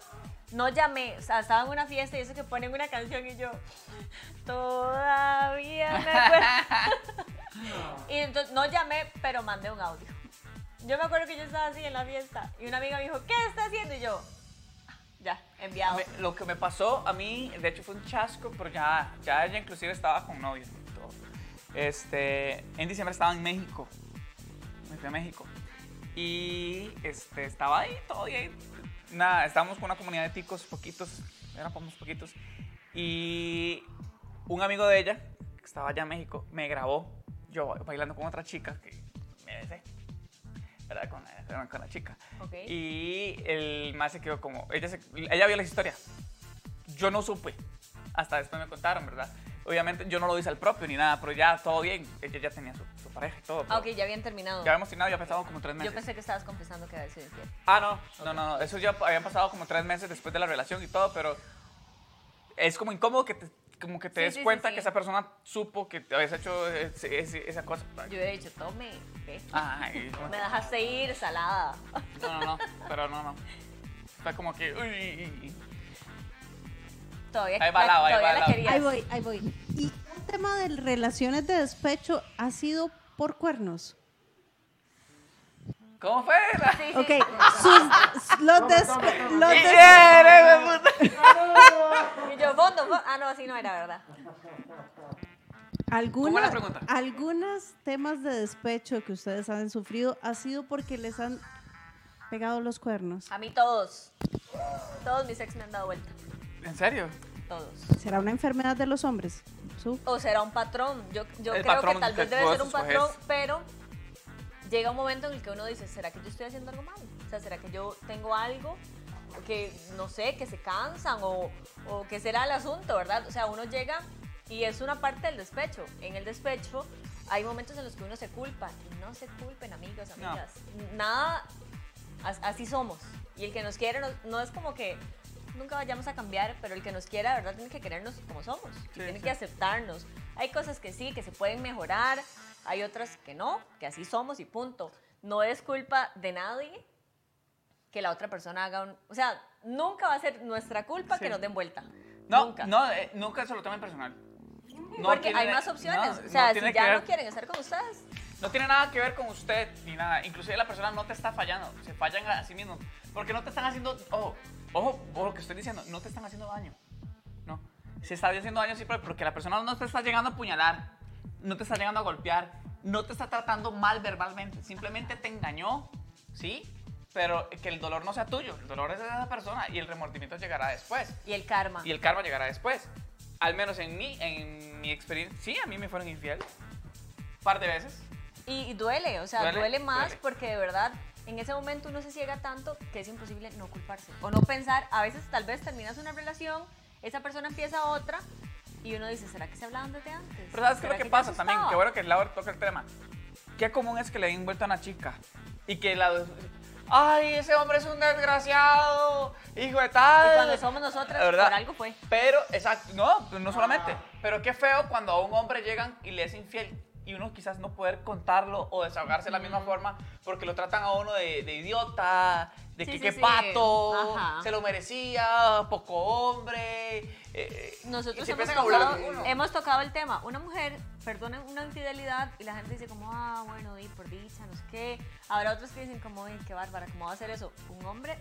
No llamé, o sea, estaba en una fiesta y eso que ponen una canción y yo todavía me acuerdo. y entonces no llamé, pero mandé un audio. Yo me acuerdo que yo estaba así en la fiesta y una amiga me dijo, ¿qué está haciendo? Y yo, "Ah, ya, enviado. Me- lo que me pasó a mí, de hecho fue un chasco, pero ya, ya ella inclusive estaba con novio y todo. Este, en diciembre estaba en México. Me fui a México. Y este, estaba ahí, todo bien. Nada, estábamos con una comunidad de ticos, poquitos, éramos poquitos. Y un amigo de ella, que estaba allá en México, me grabó yo bailando con otra chica que me besé. ¿Verdad? Con la, con la chica. Ok. Y el más se quedó como. Ella, se- ella vio la historia. Yo no supe. Hasta después me contaron, ¿verdad? Obviamente yo no lo hice al propio ni nada, pero ya todo bien. Ella ya tenía su pareja y todo. Ah, ok, ya habían terminado. Ya habíamos terminado, ya pasado como tres meses. Yo pensé que estabas confesando que había sido infiel. Ah, no, no, no, no, eso ya habían pasado como tres meses después de la relación y todo, pero es como incómodo que te, como que te Sí, des sí, cuenta sí. que esa persona supo que te habías hecho ese- ese- esa cosa. Yo hubiera dicho, tome, ¿qué? Ay, como Me dejaste ir, salada. no, no, no, pero no, no. Fue como que, uy, uy, uy. Todavía, Ahí va la- todavía va la la- querías. Ahí voy, ahí voy. Y el tema de relaciones de despecho ha sido por cuernos. ¿Cómo fue? Sí, sí. Ok, sus, los, despe- los ¡Y des-! Y yo, fondo, fondo. Ah, no, así no era, ¿verdad? alguna- ¿Cómo es la pregunta? algunos temas de despecho que ustedes han sufrido ha sido porque les han pegado los cuernos. A mí todos. Todos mis ex me han dado vuelta. ¿En serio? Todos. ¿Será una enfermedad de los hombres? Su- O será un patrón. Yo, yo El creo patrón que tal vez debe ser un escoges. patrón, pero llega un momento en el que uno dice, ¿será que yo estoy haciendo algo mal? O sea, ¿será que yo tengo algo que, no sé, que se cansan o, o qué será el asunto, verdad? O sea, uno llega y es una parte del despecho. En el despecho hay momentos en los que uno se culpa. Y no se culpen, amigos, No. amigas. Nada, as- así somos. Y el que nos quiere no, no es como que nunca vayamos a cambiar, pero el que nos quiera, de verdad, tiene que querernos como somos. y Sí, tiene sí. que aceptarnos. Hay cosas que sí, que se pueden mejorar. Hay otras que no, que así somos y punto. No es culpa de nadie que la otra persona haga un... O sea, nunca va a ser nuestra culpa Sí. que nos den vuelta. No, nunca. no, eh, nunca se lo tomen personal. No Porque tiene- hay más opciones. no, o sea, no si ya que no ver- quieren estar con ustedes, No tiene nada que ver con usted ni nada. Inclusive la persona no te está fallando. Se fallan a sí mismos. Porque no te están haciendo... Ojo, ojo, ojo lo que estoy diciendo. No te están haciendo daño. No. Se está haciendo daño siempre porque la persona no te está llegando a apuñalar. No te está llegando a golpear. No te está tratando mal verbalmente. Simplemente te engañó. ¿Sí? Pero que el dolor no sea tuyo. El dolor es de esa persona. Y el remordimiento llegará después. y el karma. Y el karma llegará después. Al menos en mí, en mi experiencia. Sí, a mí me fueron infiel. Un par de veces. Y, y duele, o sea, Duele, duele, más duele. porque de verdad en ese momento uno se ciega tanto que es imposible no culparse o no pensar. A veces tal vez terminas una relación, esa persona empieza otra y uno dice, ¿será que se hablaban desde antes? Pero ¿sabes qué es ¿Será lo que ya pasa también? Qué bueno que Laura toca el tema. Qué común es que le den vuelta a una chica y que la... ¡Ay, ese hombre es un desgraciado! ¡Hijo de tal! Y cuando somos nosotras, ¿Verdad? por algo fue. Pero, exacto, no, no solamente. Pero qué feo cuando a un hombre llegan y le es infiel y uno quizás no poder contarlo o desahogarse de la misma forma porque lo tratan a uno de, de idiota, de Sí, que sí, qué sí. pato, Ajá. se lo merecía, poco hombre. eh, y Nosotros hemos tocado, hemos tocado el tema. Una mujer perdona una infidelidad y la gente dice como, ah, bueno, di por dicha, no sé qué. Habrá otros que dicen como, "Ay, qué bárbara, ¿cómo va a hacer eso? Un hombre,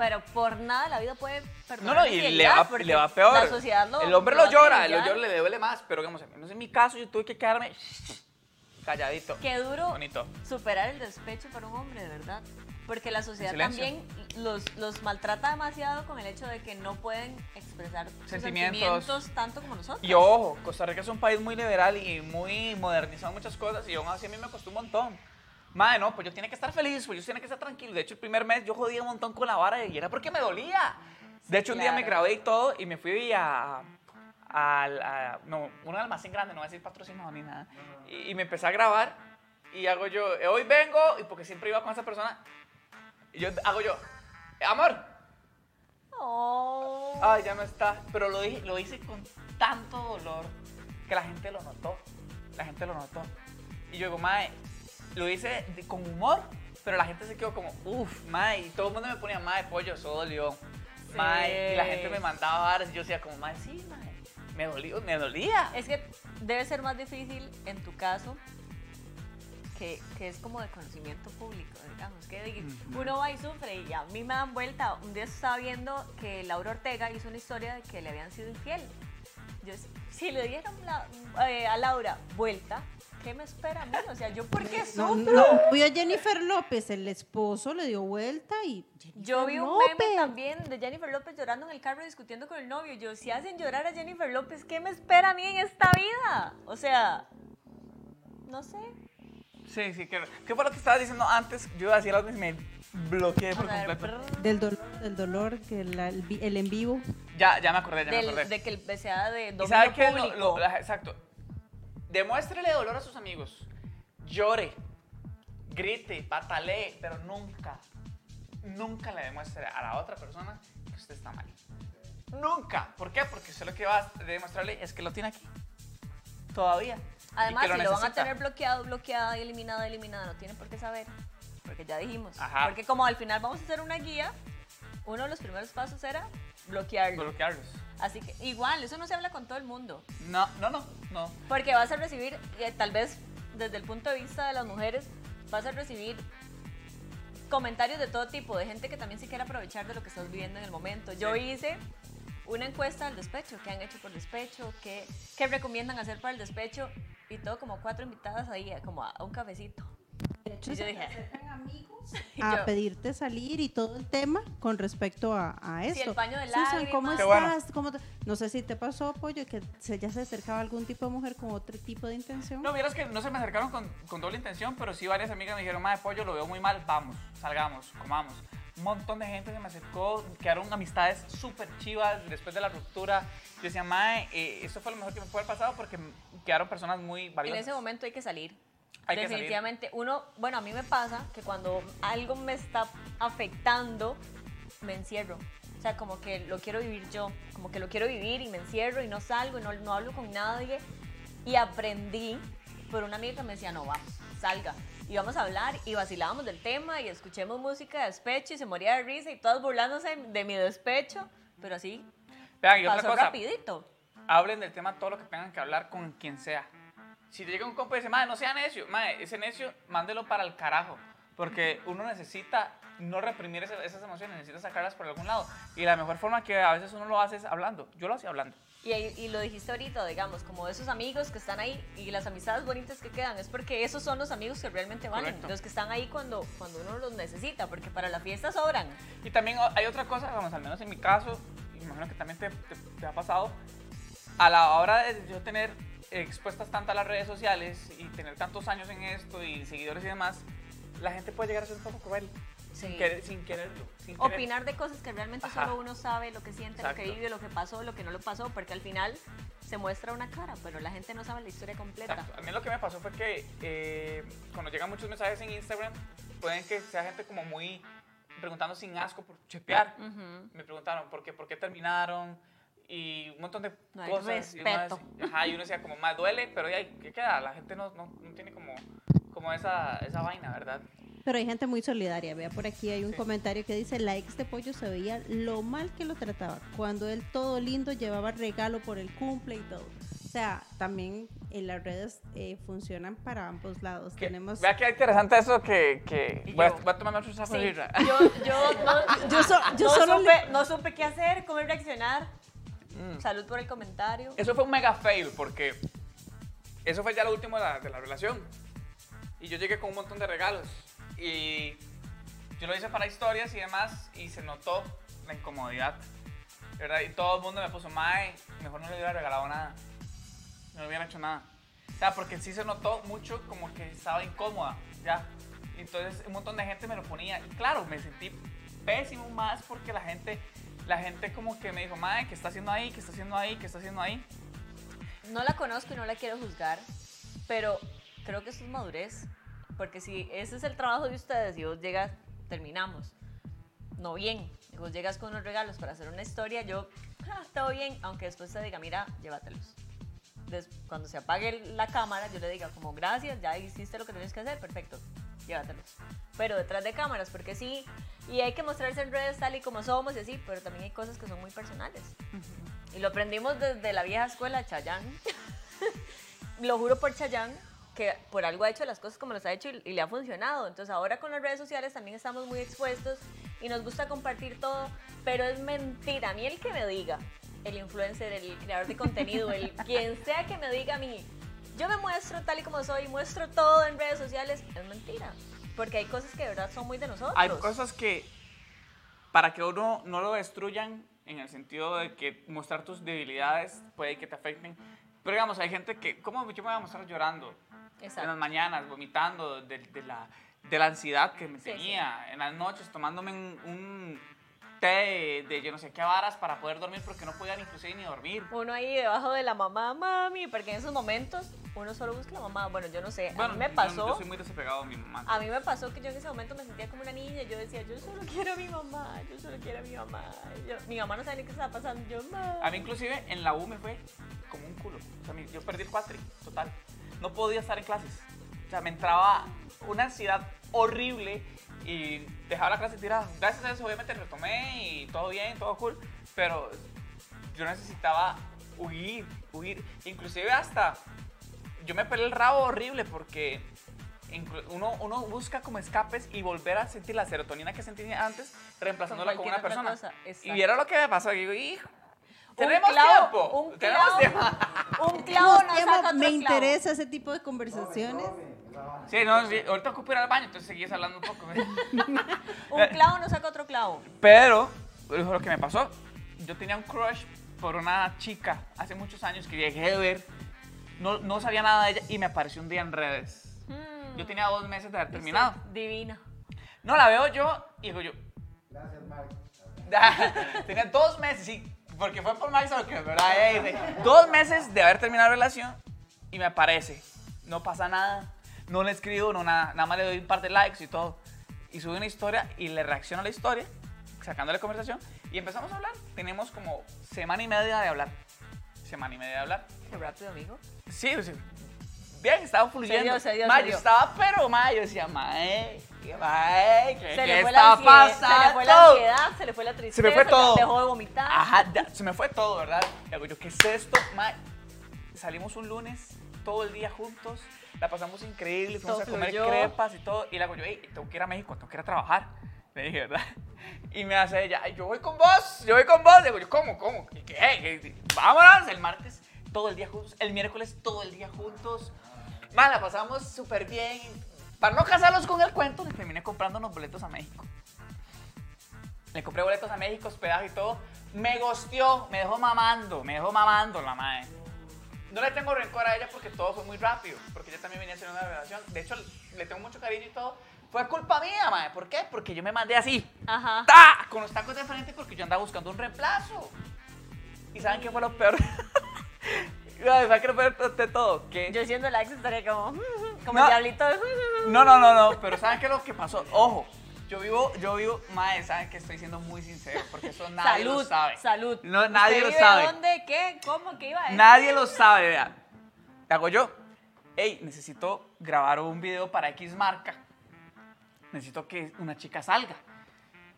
pero por nada la vida puede No, perdonar no, una y le va, le va peor. La sociedad lo, el hombre lo a llora, el acribillar. llora le duele más, pero digamos, en mi caso yo tuve que quedarme calladito. Qué duro Bonito. superar el despecho para un hombre, de verdad. Porque la sociedad también los, los maltrata demasiado con el hecho de que no pueden expresar sus Sentimientos. sentimientos tanto como nosotros. Y ojo, Costa Rica es un país muy liberal y muy modernizado en muchas cosas y aún así a mí me costó un montón. Madre, no, pues yo tenía que estar feliz, pues yo tenía que estar tranquilo. De hecho, el primer mes yo jodía un montón con la vara y era porque me dolía. De hecho, un día me claro. grabé y todo y me fui a, al- a- no, un almacén grande, no voy a decir patrocinado ni nada. Y, y me empecé a grabar y hago yo, "Eh, hoy vengo, y porque siempre iba con esa persona, y yo hago yo, amor, Oh. Ay, ya no está. Pero lo, dije- lo hice con tanto dolor que la gente lo notó. La gente lo notó. Y yo digo, mae, lo hice de- con humor, pero la gente se quedó como, uff, mae. Y todo el mundo me ponía, mae, pollo, eso dolió. Sí. Mae, y la gente me mandaba varas y yo decía como, mae, sí, mae. Me dolió, me dolía. Es que debe ser más difícil en tu caso, que, que es como de conocimiento público, digamos, que uno va y sufre y a mí me dan vuelta. Un día estaba viendo que Laura Ortega hizo una historia de que le habían sido infiel. Yo, si le dieron la- eh, a Laura vuelta, ¿qué me espera a mí? O sea, ¿yo por qué sufro? no, vio a Jennifer López, el esposo le dio vuelta y. Yo vi un López. meme también de Jennifer López llorando en el carro discutiendo con el novio. Yo, si hacen llorar a Jennifer López, ¿qué me espera a mí en esta vida? O sea, no sé. Sí, sí, que, ¿qué fue lo que estabas diciendo antes? Yo iba a decir algo y me bloqueé por ver, completo. Del dolor, del dolor, que la- el, en vivo. Ya, ya me acordé, ya me del- acordé. de que el sea de ¿Y dominio sabe qué lo- lo- exacto. Demuéstrele dolor a sus amigos. Llore, grite, patalee, pero nunca, nunca le demuestre a la otra persona que usted está mal. Nunca. ¿Por qué? Porque usted lo que va a demostrarle es que lo tiene aquí. Todavía. Además, si lo van a tener bloqueado, bloqueada, eliminada, eliminada, no tiene por qué saber. Porque ya dijimos. Ajá. Porque como al final vamos a hacer una guía, uno de los primeros pasos era bloquearlo. Bloquearlos. Así que igual, eso no se habla con todo el mundo. No, no, no, no. Porque vas a recibir, eh, tal vez desde el punto de vista de las mujeres, vas a recibir comentarios de todo tipo, de gente que también se quiere aprovechar de lo que estás viviendo en el momento. Yo Sí. hice una encuesta del despecho, qué han hecho por despecho, qué, qué recomiendan hacer para el despecho, y todo como cuatro invitadas ahí, como a, a un cafecito. Y yo dije, y a yo, pedirte salir y todo el tema con respecto a, a esto. el paño de Susan, ¿cómo. Qué bueno. estás? ¿Cómo te- No sé si te pasó, Pollo, que se, ya se acercaba algún tipo de mujer con otro tipo de intención. No, vieras que no se me acercaron con, con doble intención, pero sí varias amigas me dijeron, madre pollo, lo veo muy mal, vamos, salgamos, comamos. Un montón de gente se me acercó, quedaron amistades súper chivas después de la ruptura. Yo decía, madre, eh, eso fue lo mejor que me puede haber pasado porque quedaron personas muy en valiosas. ese momento hay que salir. Hay que salir. Definitivamente. Uno, bueno, a mí me pasa que cuando algo me está afectando, me encierro. O sea, como que lo quiero vivir yo, como que lo quiero vivir y me encierro y no salgo y no, no hablo con nadie. Y aprendí por una amiga que me decía, no, vamos, salga. Y vamos a hablar y vacilábamos del tema y escuchemos música de despecho y se moría de risa y todos burlándose de mi despecho. Pero así Vean, y otra cosa, rapidito. hablen del tema todo lo que tengan que hablar con quien sea. Si te llega un compa y dice, madre, no sea necio, madre, ese necio, mándelo para el carajo. Porque uno necesita no reprimir ese- esas emociones, necesita sacarlas por algún lado. Y la mejor forma que a veces uno lo hace es hablando. Yo lo hacía hablando. Y, y lo dijiste ahorita, digamos, como esos amigos que están ahí y las amistades bonitas que quedan, es porque esos son los amigos que realmente valen, Correcto. los que están ahí cuando, cuando uno los necesita, porque para la fiesta sobran. Y también hay otra cosa, vamos, al menos en mi caso, imagino que también te, te- te ha pasado, a la hora de yo tener expuestas tanto a las redes sociales y tener tantos años en esto y seguidores y demás, la gente puede llegar a ser un poco cruel, sin, Sí. querer- sin quererlo. Sin querer. Opinar de cosas que realmente Ajá. solo uno sabe, lo que siente, lo que Exacto. vive, lo que pasó, lo que no lo pasó, porque al final se muestra una cara, pero la gente no sabe la historia completa. Exacto. A mí lo que me pasó fue que eh, cuando llegan muchos mensajes en Instagram, pueden que sea gente como muy preguntando sin asco por chepear. Ujú. Me preguntaron por qué, por qué terminaron y un montón de No hay cosas. y uno respeto. decía- ajá, y uno decía como, más duele, pero ya, ¿qué queda? La gente no, no, no tiene como, como esa, esa vaina, ¿verdad? Pero hay gente muy solidaria. Vea, por aquí hay un Sí. comentario que dice, la ex de Pollo se veía lo mal que lo trataba. Cuando él todo lindo llevaba regalo por el cumple y todo. O sea, también en las redes eh, funcionan para ambos lados. Que- Tenemos... Vea que interesante eso que, que voy, a, voy a tomarme otro saco Sí, yo, yo, no, Yo so- yo no solo supe, no supe qué hacer, cómo reaccionar. Mm. Salud por el comentario. Eso fue un mega fail porque eso fue ya lo último de la, de la relación. Y yo llegué con un montón de regalos. Y yo lo hice para historias y demás y se notó la incomodidad. ¿verdad? Y todo el mundo me puso, Mae, mejor no le hubiera regalado nada. No le hubiera hecho nada. O sea, porque sí se notó mucho como que estaba incómoda, ya. Entonces un montón de gente me lo ponía. Y claro, me sentí pésimo más porque la gente, la gente como que me dijo, Mae, ¿qué está haciendo ahí? ¿Qué está haciendo ahí? ¿Qué está haciendo ahí? No la conozco y no la quiero juzgar, pero creo que eso es madurez. Porque si ese es el trabajo de ustedes y vos llegas, terminamos. No bien. Y vos llegas con unos regalos para hacer una historia, yo, ah, todo bien, aunque después te diga, mira, llévatelos. Cuando se apague la cámara, yo le diga, como gracias, ya hiciste lo que tienes que hacer, perfecto, llévatelos. Pero detrás de cámaras, porque sí, y hay que mostrarse en redes tal y como somos y así, pero también hay cosas que son muy personales. Y lo aprendimos desde la vieja escuela, Chayán. lo juro por Chayán, que por algo ha hecho las cosas como las ha hecho y, y le ha funcionado. Entonces ahora con las redes sociales también estamos muy expuestos y nos gusta compartir todo, pero es mentira. A mí el que me diga, el influencer, el creador de contenido, el quien sea que me diga a mí, yo me muestro tal y como soy, muestro todo en redes sociales, es mentira. Porque hay cosas que de verdad son muy de nosotros. Hay cosas que para que uno no lo destruyan en el sentido de que mostrar tus debilidades puede que te afecten. Pero digamos, hay gente que, ¿cómo yo me voy a mostrar llorando? En las Exacto. mañanas, vomitando de, de la, de la ansiedad que me Sí, tenía. En las noches tomándome un, un té de, de yo no sé qué varas para poder dormir porque no podía ni inclusive ni dormir. Uno ahí debajo de la mamá, mami, porque en esos momentos uno solo busca la mamá. Bueno, yo no sé, Bueno, a mí me pasó. Yo, soy muy desapegado de mi mamá. A mí me pasó que yo en ese momento me sentía como una niña. Yo decía, yo solo quiero a mi mamá, yo solo quiero a mi mamá. Yo- mi mamá no sabe ni qué estaba pasando. Yo, mamá. A mí inclusive en la U me fue como un culo. O sea, yo perdí el cuatri, total. No podía estar en clases. O sea, me entraba una ansiedad horrible y dejaba la clase tirada. Gracias a eso obviamente retomé y todo bien, todo cool. Pero yo necesitaba huir, huir. Inclusive hasta yo me pelé el rabo horrible porque uno, uno busca como escapes y volver a sentir la serotonina que sentía antes, reemplazándola con, una persona. Y vieron lo que me pasó. Digo, hijo, Un tenemos clavo, tiempo. Un tenemos clavo, tiempo. un clavo no Tema, saca otro me clavo. interesa ese tipo de conversaciones. Sí, no, sí, ahorita ocupo ir al baño, entonces seguís hablando un poco. Un clavo no saca otro clavo. Pero, eso lo que me pasó, yo tenía un crush por una chica hace muchos años que dejé de ver, no, no sabía nada de ella y me apareció un día en redes. Mm, Yo tenía dos meses de haber terminado. Divina. No, la veo yo y digo yo. tenía dos meses, sí, porque fue por Max que ¿verdad? Eh, dos meses de haber terminado la relación y me aparece. No pasa nada, no le escribo, no nada, nada más le doy un par de likes y todo. Y sube una historia y le reacciono a la historia, sacándole conversación y empezamos a hablar. Tenemos como semana y media de hablar. Semana y media de hablar. Qué rápido, amigo. Sí, sí. Bien, estaba fluyendo. dio, se dio, Ma, yo estaba, pero, ma, yo decía, mae, qué mae, qué, Se qué le, fue la está ansiedad, se le pasando. fue la ansiedad, se le fue la tristeza. Se me fue todo. Dejó de vomitar. Ajá, ya, se me fue todo, ¿verdad? Y hago yo, ¿qué es esto? Ma, salimos un lunes, todo el día juntos, la pasamos increíble, fuimos Todo a comer fluyó. crepas y todo. Y le hago yo, hey, tengo que ir a México, tengo que ir a trabajar. Le dije, ¿verdad? Y me hace ella, "Ay, yo voy con vos, yo voy con vos. Digo yo, ¿cómo, cómo? ¿Qué, qué, qué? Vámonos, el martes todo el día juntos, el miércoles todo el día juntos. Ma, la pasamos súper bien. Para no casarlos con el cuento, le terminé comprando unos boletos a México. Le compré boletos a México, hospedaje y todo. Me gosteó, me dejó mamando, me dejó mamando la madre. No le tengo rencor a ella porque todo fue muy rápido, porque ella también venía haciendo una relación. De hecho, le tengo mucho cariño y todo. Fue culpa mía, madre. ¿Por qué? Porque yo me mandé así, Ajá. ¡ta! con los tacos de frente porque yo andaba buscando un reemplazo. ¿Y saben qué fue lo peor? ¿Saben qué fue lo peor de todo? Que Yo siendo la ex estaría como, como No. el diablito. No, no, no, no, pero ¿saben qué es lo que pasó? Ojo, Yo vivo, yo vivo, mae, saben que estoy siendo muy sincero, porque eso nadie salud, lo sabe. salud. No, nadie ¿Usted lo sabe. ¿Dónde? ¿Qué? ¿Cómo? ¿Qué iba a decir? Nadie lo sabe, vea. Te hago yo. Hey, necesito grabar un video para X marca. Necesito que una chica salga.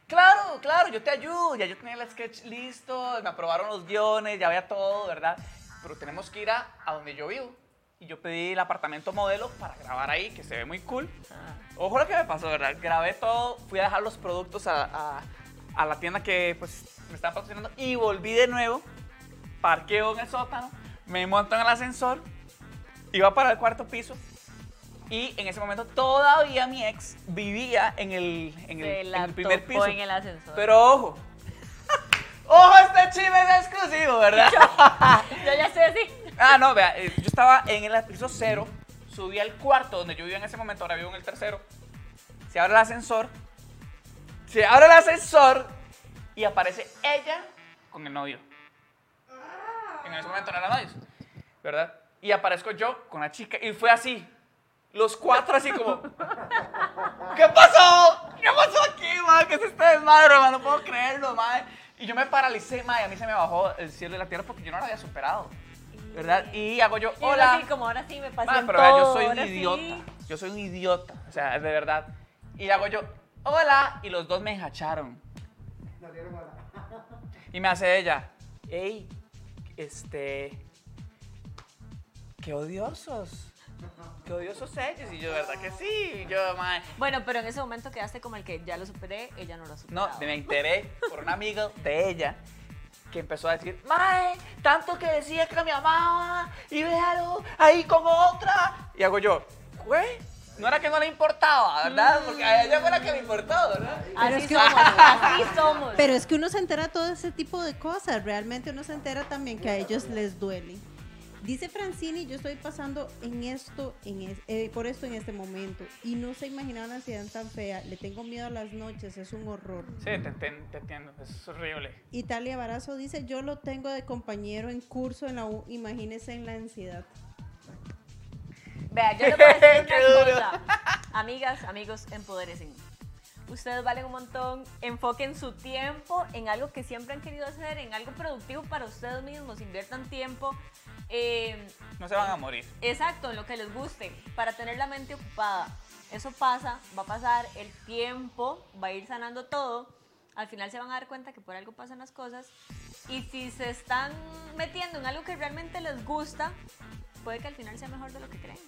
Claro, claro, yo te ayudo. Ya yo tenía el sketch listo, me aprobaron los guiones, ya había todo, ¿verdad? Pero tenemos que ir a, a donde yo vivo. Y yo pedí el apartamento modelo para grabar ahí, que se ve muy cool. Ojo lo que me pasó, ¿verdad? Grabé todo, fui a dejar los productos a, a- a la tienda que pues me estaba patrocinando y volví de nuevo. Parqueo en el sótano, me monto en el ascensor, iba para el cuarto piso y en ese momento todavía mi ex vivía en el, en el, en primer piso. en el ascensor. Pero ojo, ojo, este chisme es exclusivo, ¿verdad? Yo ya sé así. Ah, no, vea, eh, yo estaba en el piso cero, subí al cuarto donde yo vivía en ese momento, ahora vivo en el tercero. Se abre el ascensor, se abre el ascensor y aparece ella con el novio. En ese momento no eran novios, ¿verdad? Y aparezco yo con la chica y fue así. Los cuatro así como, ¿qué pasó? ¿Qué pasó aquí, man? ¿Qué es este desmadre? No puedo creerlo, man. Y yo me paralicé, y a mí se me bajó el cielo y la tierra porque yo no lo había superado, ¿verdad? Y hago yo, Y hola. así, como ahora sí me pasé Ma, pero vea, yo todo, soy un ahora sí. idiota. Yo soy un idiota. O sea, de verdad. Y hago yo, hola. Y los dos me enjacharon. Y me hace ella, hey, este. Qué odiosos. Qué odiosos ellos. Y yo, ¿verdad que sí? Y yo, mae. Bueno, pero en ese momento quedaste como el que ya lo superé, ella no lo superó. No, me enteré por un amigo de ella que empezó a decir, Mae, tanto que decía que me amaba y véalo ahí con otra. Y hago yo, güey, no era que no le importaba, ¿verdad? Porque a ella fue la que me importó, ¿verdad? Así es que- somos, así somos. Pero es que uno se entera todo ese tipo de cosas. Realmente uno se entera también que a ellos les duele. Dice Francini, yo estoy pasando en esto, en es- eh, por esto en este momento. Y no se imagina una ansiedad tan fea. Le tengo miedo a las noches, es un horror. Sí, te, te- te entiendo, es horrible. Italia Barazo dice, yo lo tengo de compañero en curso en la U, imagínese en la ansiedad. Vea, yo le voy a decir una cosa. Amigas, amigos, empodérense. Ustedes valen un montón. Enfoquen su tiempo en algo que siempre han querido hacer, en algo productivo para ustedes mismos. Inviertan tiempo. eh, No se van a morir. Exacto, en lo que les guste, para tener la mente ocupada. Eso pasa, va a pasar, el tiempo va a ir sanando todo. Al final se van a dar cuenta que por algo pasan las cosas. Y si se están metiendo en algo que realmente les gusta, puede que al final sea mejor de lo que creen.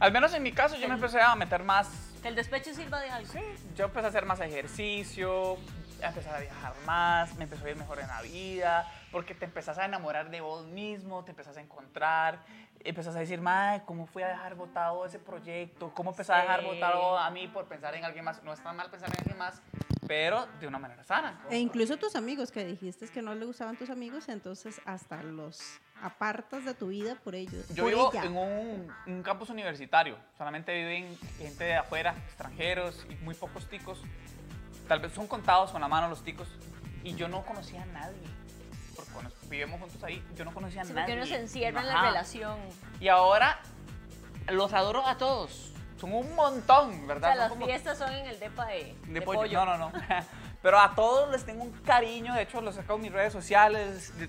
Al menos en mi caso, yo me empecé a meter más Que el despecho sirva de algo. Sí, yo empecé a hacer más ejercicio, a empezar a viajar más, me empezó a ir mejor en la vida, porque te empezás a enamorar de vos mismo, te empezás a encontrar, empezás a decir, madre, ¿cómo fui a dejar botado ese proyecto? ¿Cómo empecé a dejar Sí. botado a mí por pensar en alguien más? No está mal pensar en alguien más, pero de una manera sana. E incluso tus amigos que dijiste que no le gustaban tus amigos, entonces hasta los apartas de tu vida por ellos. Yo por vivo ella. en un, un campus universitario, solamente viven gente de afuera, extranjeros y muy pocos ticos. Tal vez son contados con la mano los ticos. Y yo no conocía a nadie. Porque cuando vivimos juntos ahí, yo no conocía a Sí, nadie. porque uno se encierra en la relación. Y ahora los adoro a todos. Son un montón, O ¿verdad? sea, Son las como- fiestas son en el depa de, de de pollo. pollo. No, no, no. Pero a todos les tengo un cariño. De hecho, los saco en mis redes sociales. De-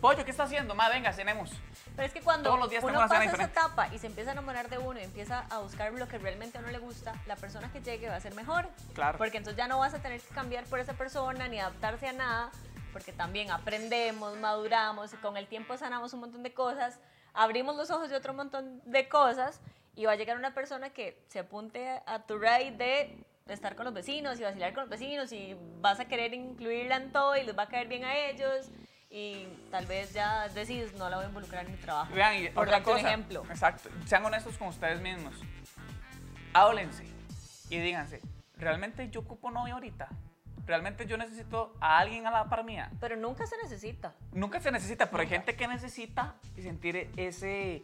Pollo, ¿qué está haciendo? Ma, venga, cenemos. Pero es que cuando Todos los días uno pasa esa etapa y se empieza a enamorar de uno y empieza a buscar lo que realmente a uno le gusta, la persona que llegue va a ser mejor. Claro. Porque entonces ya no vas a tener que cambiar por esa persona ni adaptarse a nada, porque también aprendemos, maduramos, y con el tiempo sanamos un montón de cosas, abrimos los ojos de otro montón de cosas y va a llegar una persona que se apunte a tu ride de estar con los vecinos y vacilar con los vecinos y vas a querer incluirla en todo y les va a caer bien a ellos y tal vez ya decides no la voy a involucrar en mi trabajo. Vean, y por otra darte un cosa. ejemplo. Exacto. Sean honestos con ustedes mismos. Háblense y díganse, ¿realmente yo ocupo novia ahorita? ¿Realmente yo necesito a alguien a la par mía? Pero nunca se necesita. Nunca se necesita, pero hay gente que necesita sentir ese,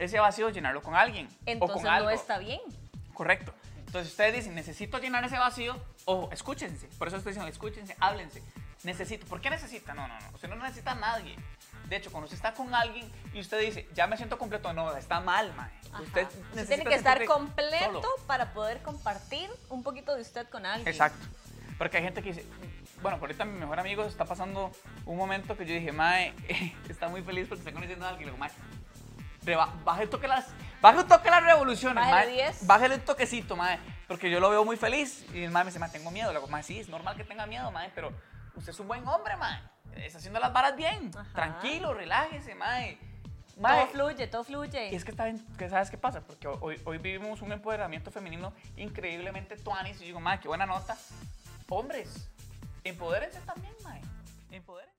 ese vacío, llenarlo con alguien. o Entonces con algo. no está bien. Correcto. Entonces ustedes dicen, necesito llenar ese vacío, o escúchense. Por eso estoy diciendo, escúchense, háblense. Necesito. ¿Por qué necesita? No, no, no. Usted no necesita a nadie. De hecho, cuando usted está con alguien y usted dice, ya me siento completo, no, está mal, mae. Usted, Usted tiene que estar completo solo. para poder compartir un poquito de usted con alguien. Exacto. Porque hay gente que dice, bueno, ahorita mi mejor amigo está pasando un momento que yo dije, mae, está muy feliz porque está conociendo a alguien. Y le digo, mae, baje un toque las, baje un toque las revoluciones, Bájale mae. 10. Bájale un toquecito, mae, porque yo lo veo muy feliz. Y el mae me dice, mae, tengo miedo. Le digo, mae, sí, es normal que tenga miedo, mae, pero usted es un buen hombre, mae. Está haciendo las varas bien. Ajá. Tranquilo, relájese, mae. Todo Mae, fluye, todo fluye. y es que está bien, ¿sabes qué pasa? Porque hoy, hoy vivimos un empoderamiento femenino increíblemente tuanis. Y yo digo, madre, qué buena nota. Hombres, empodérense también, madre. Empodérense.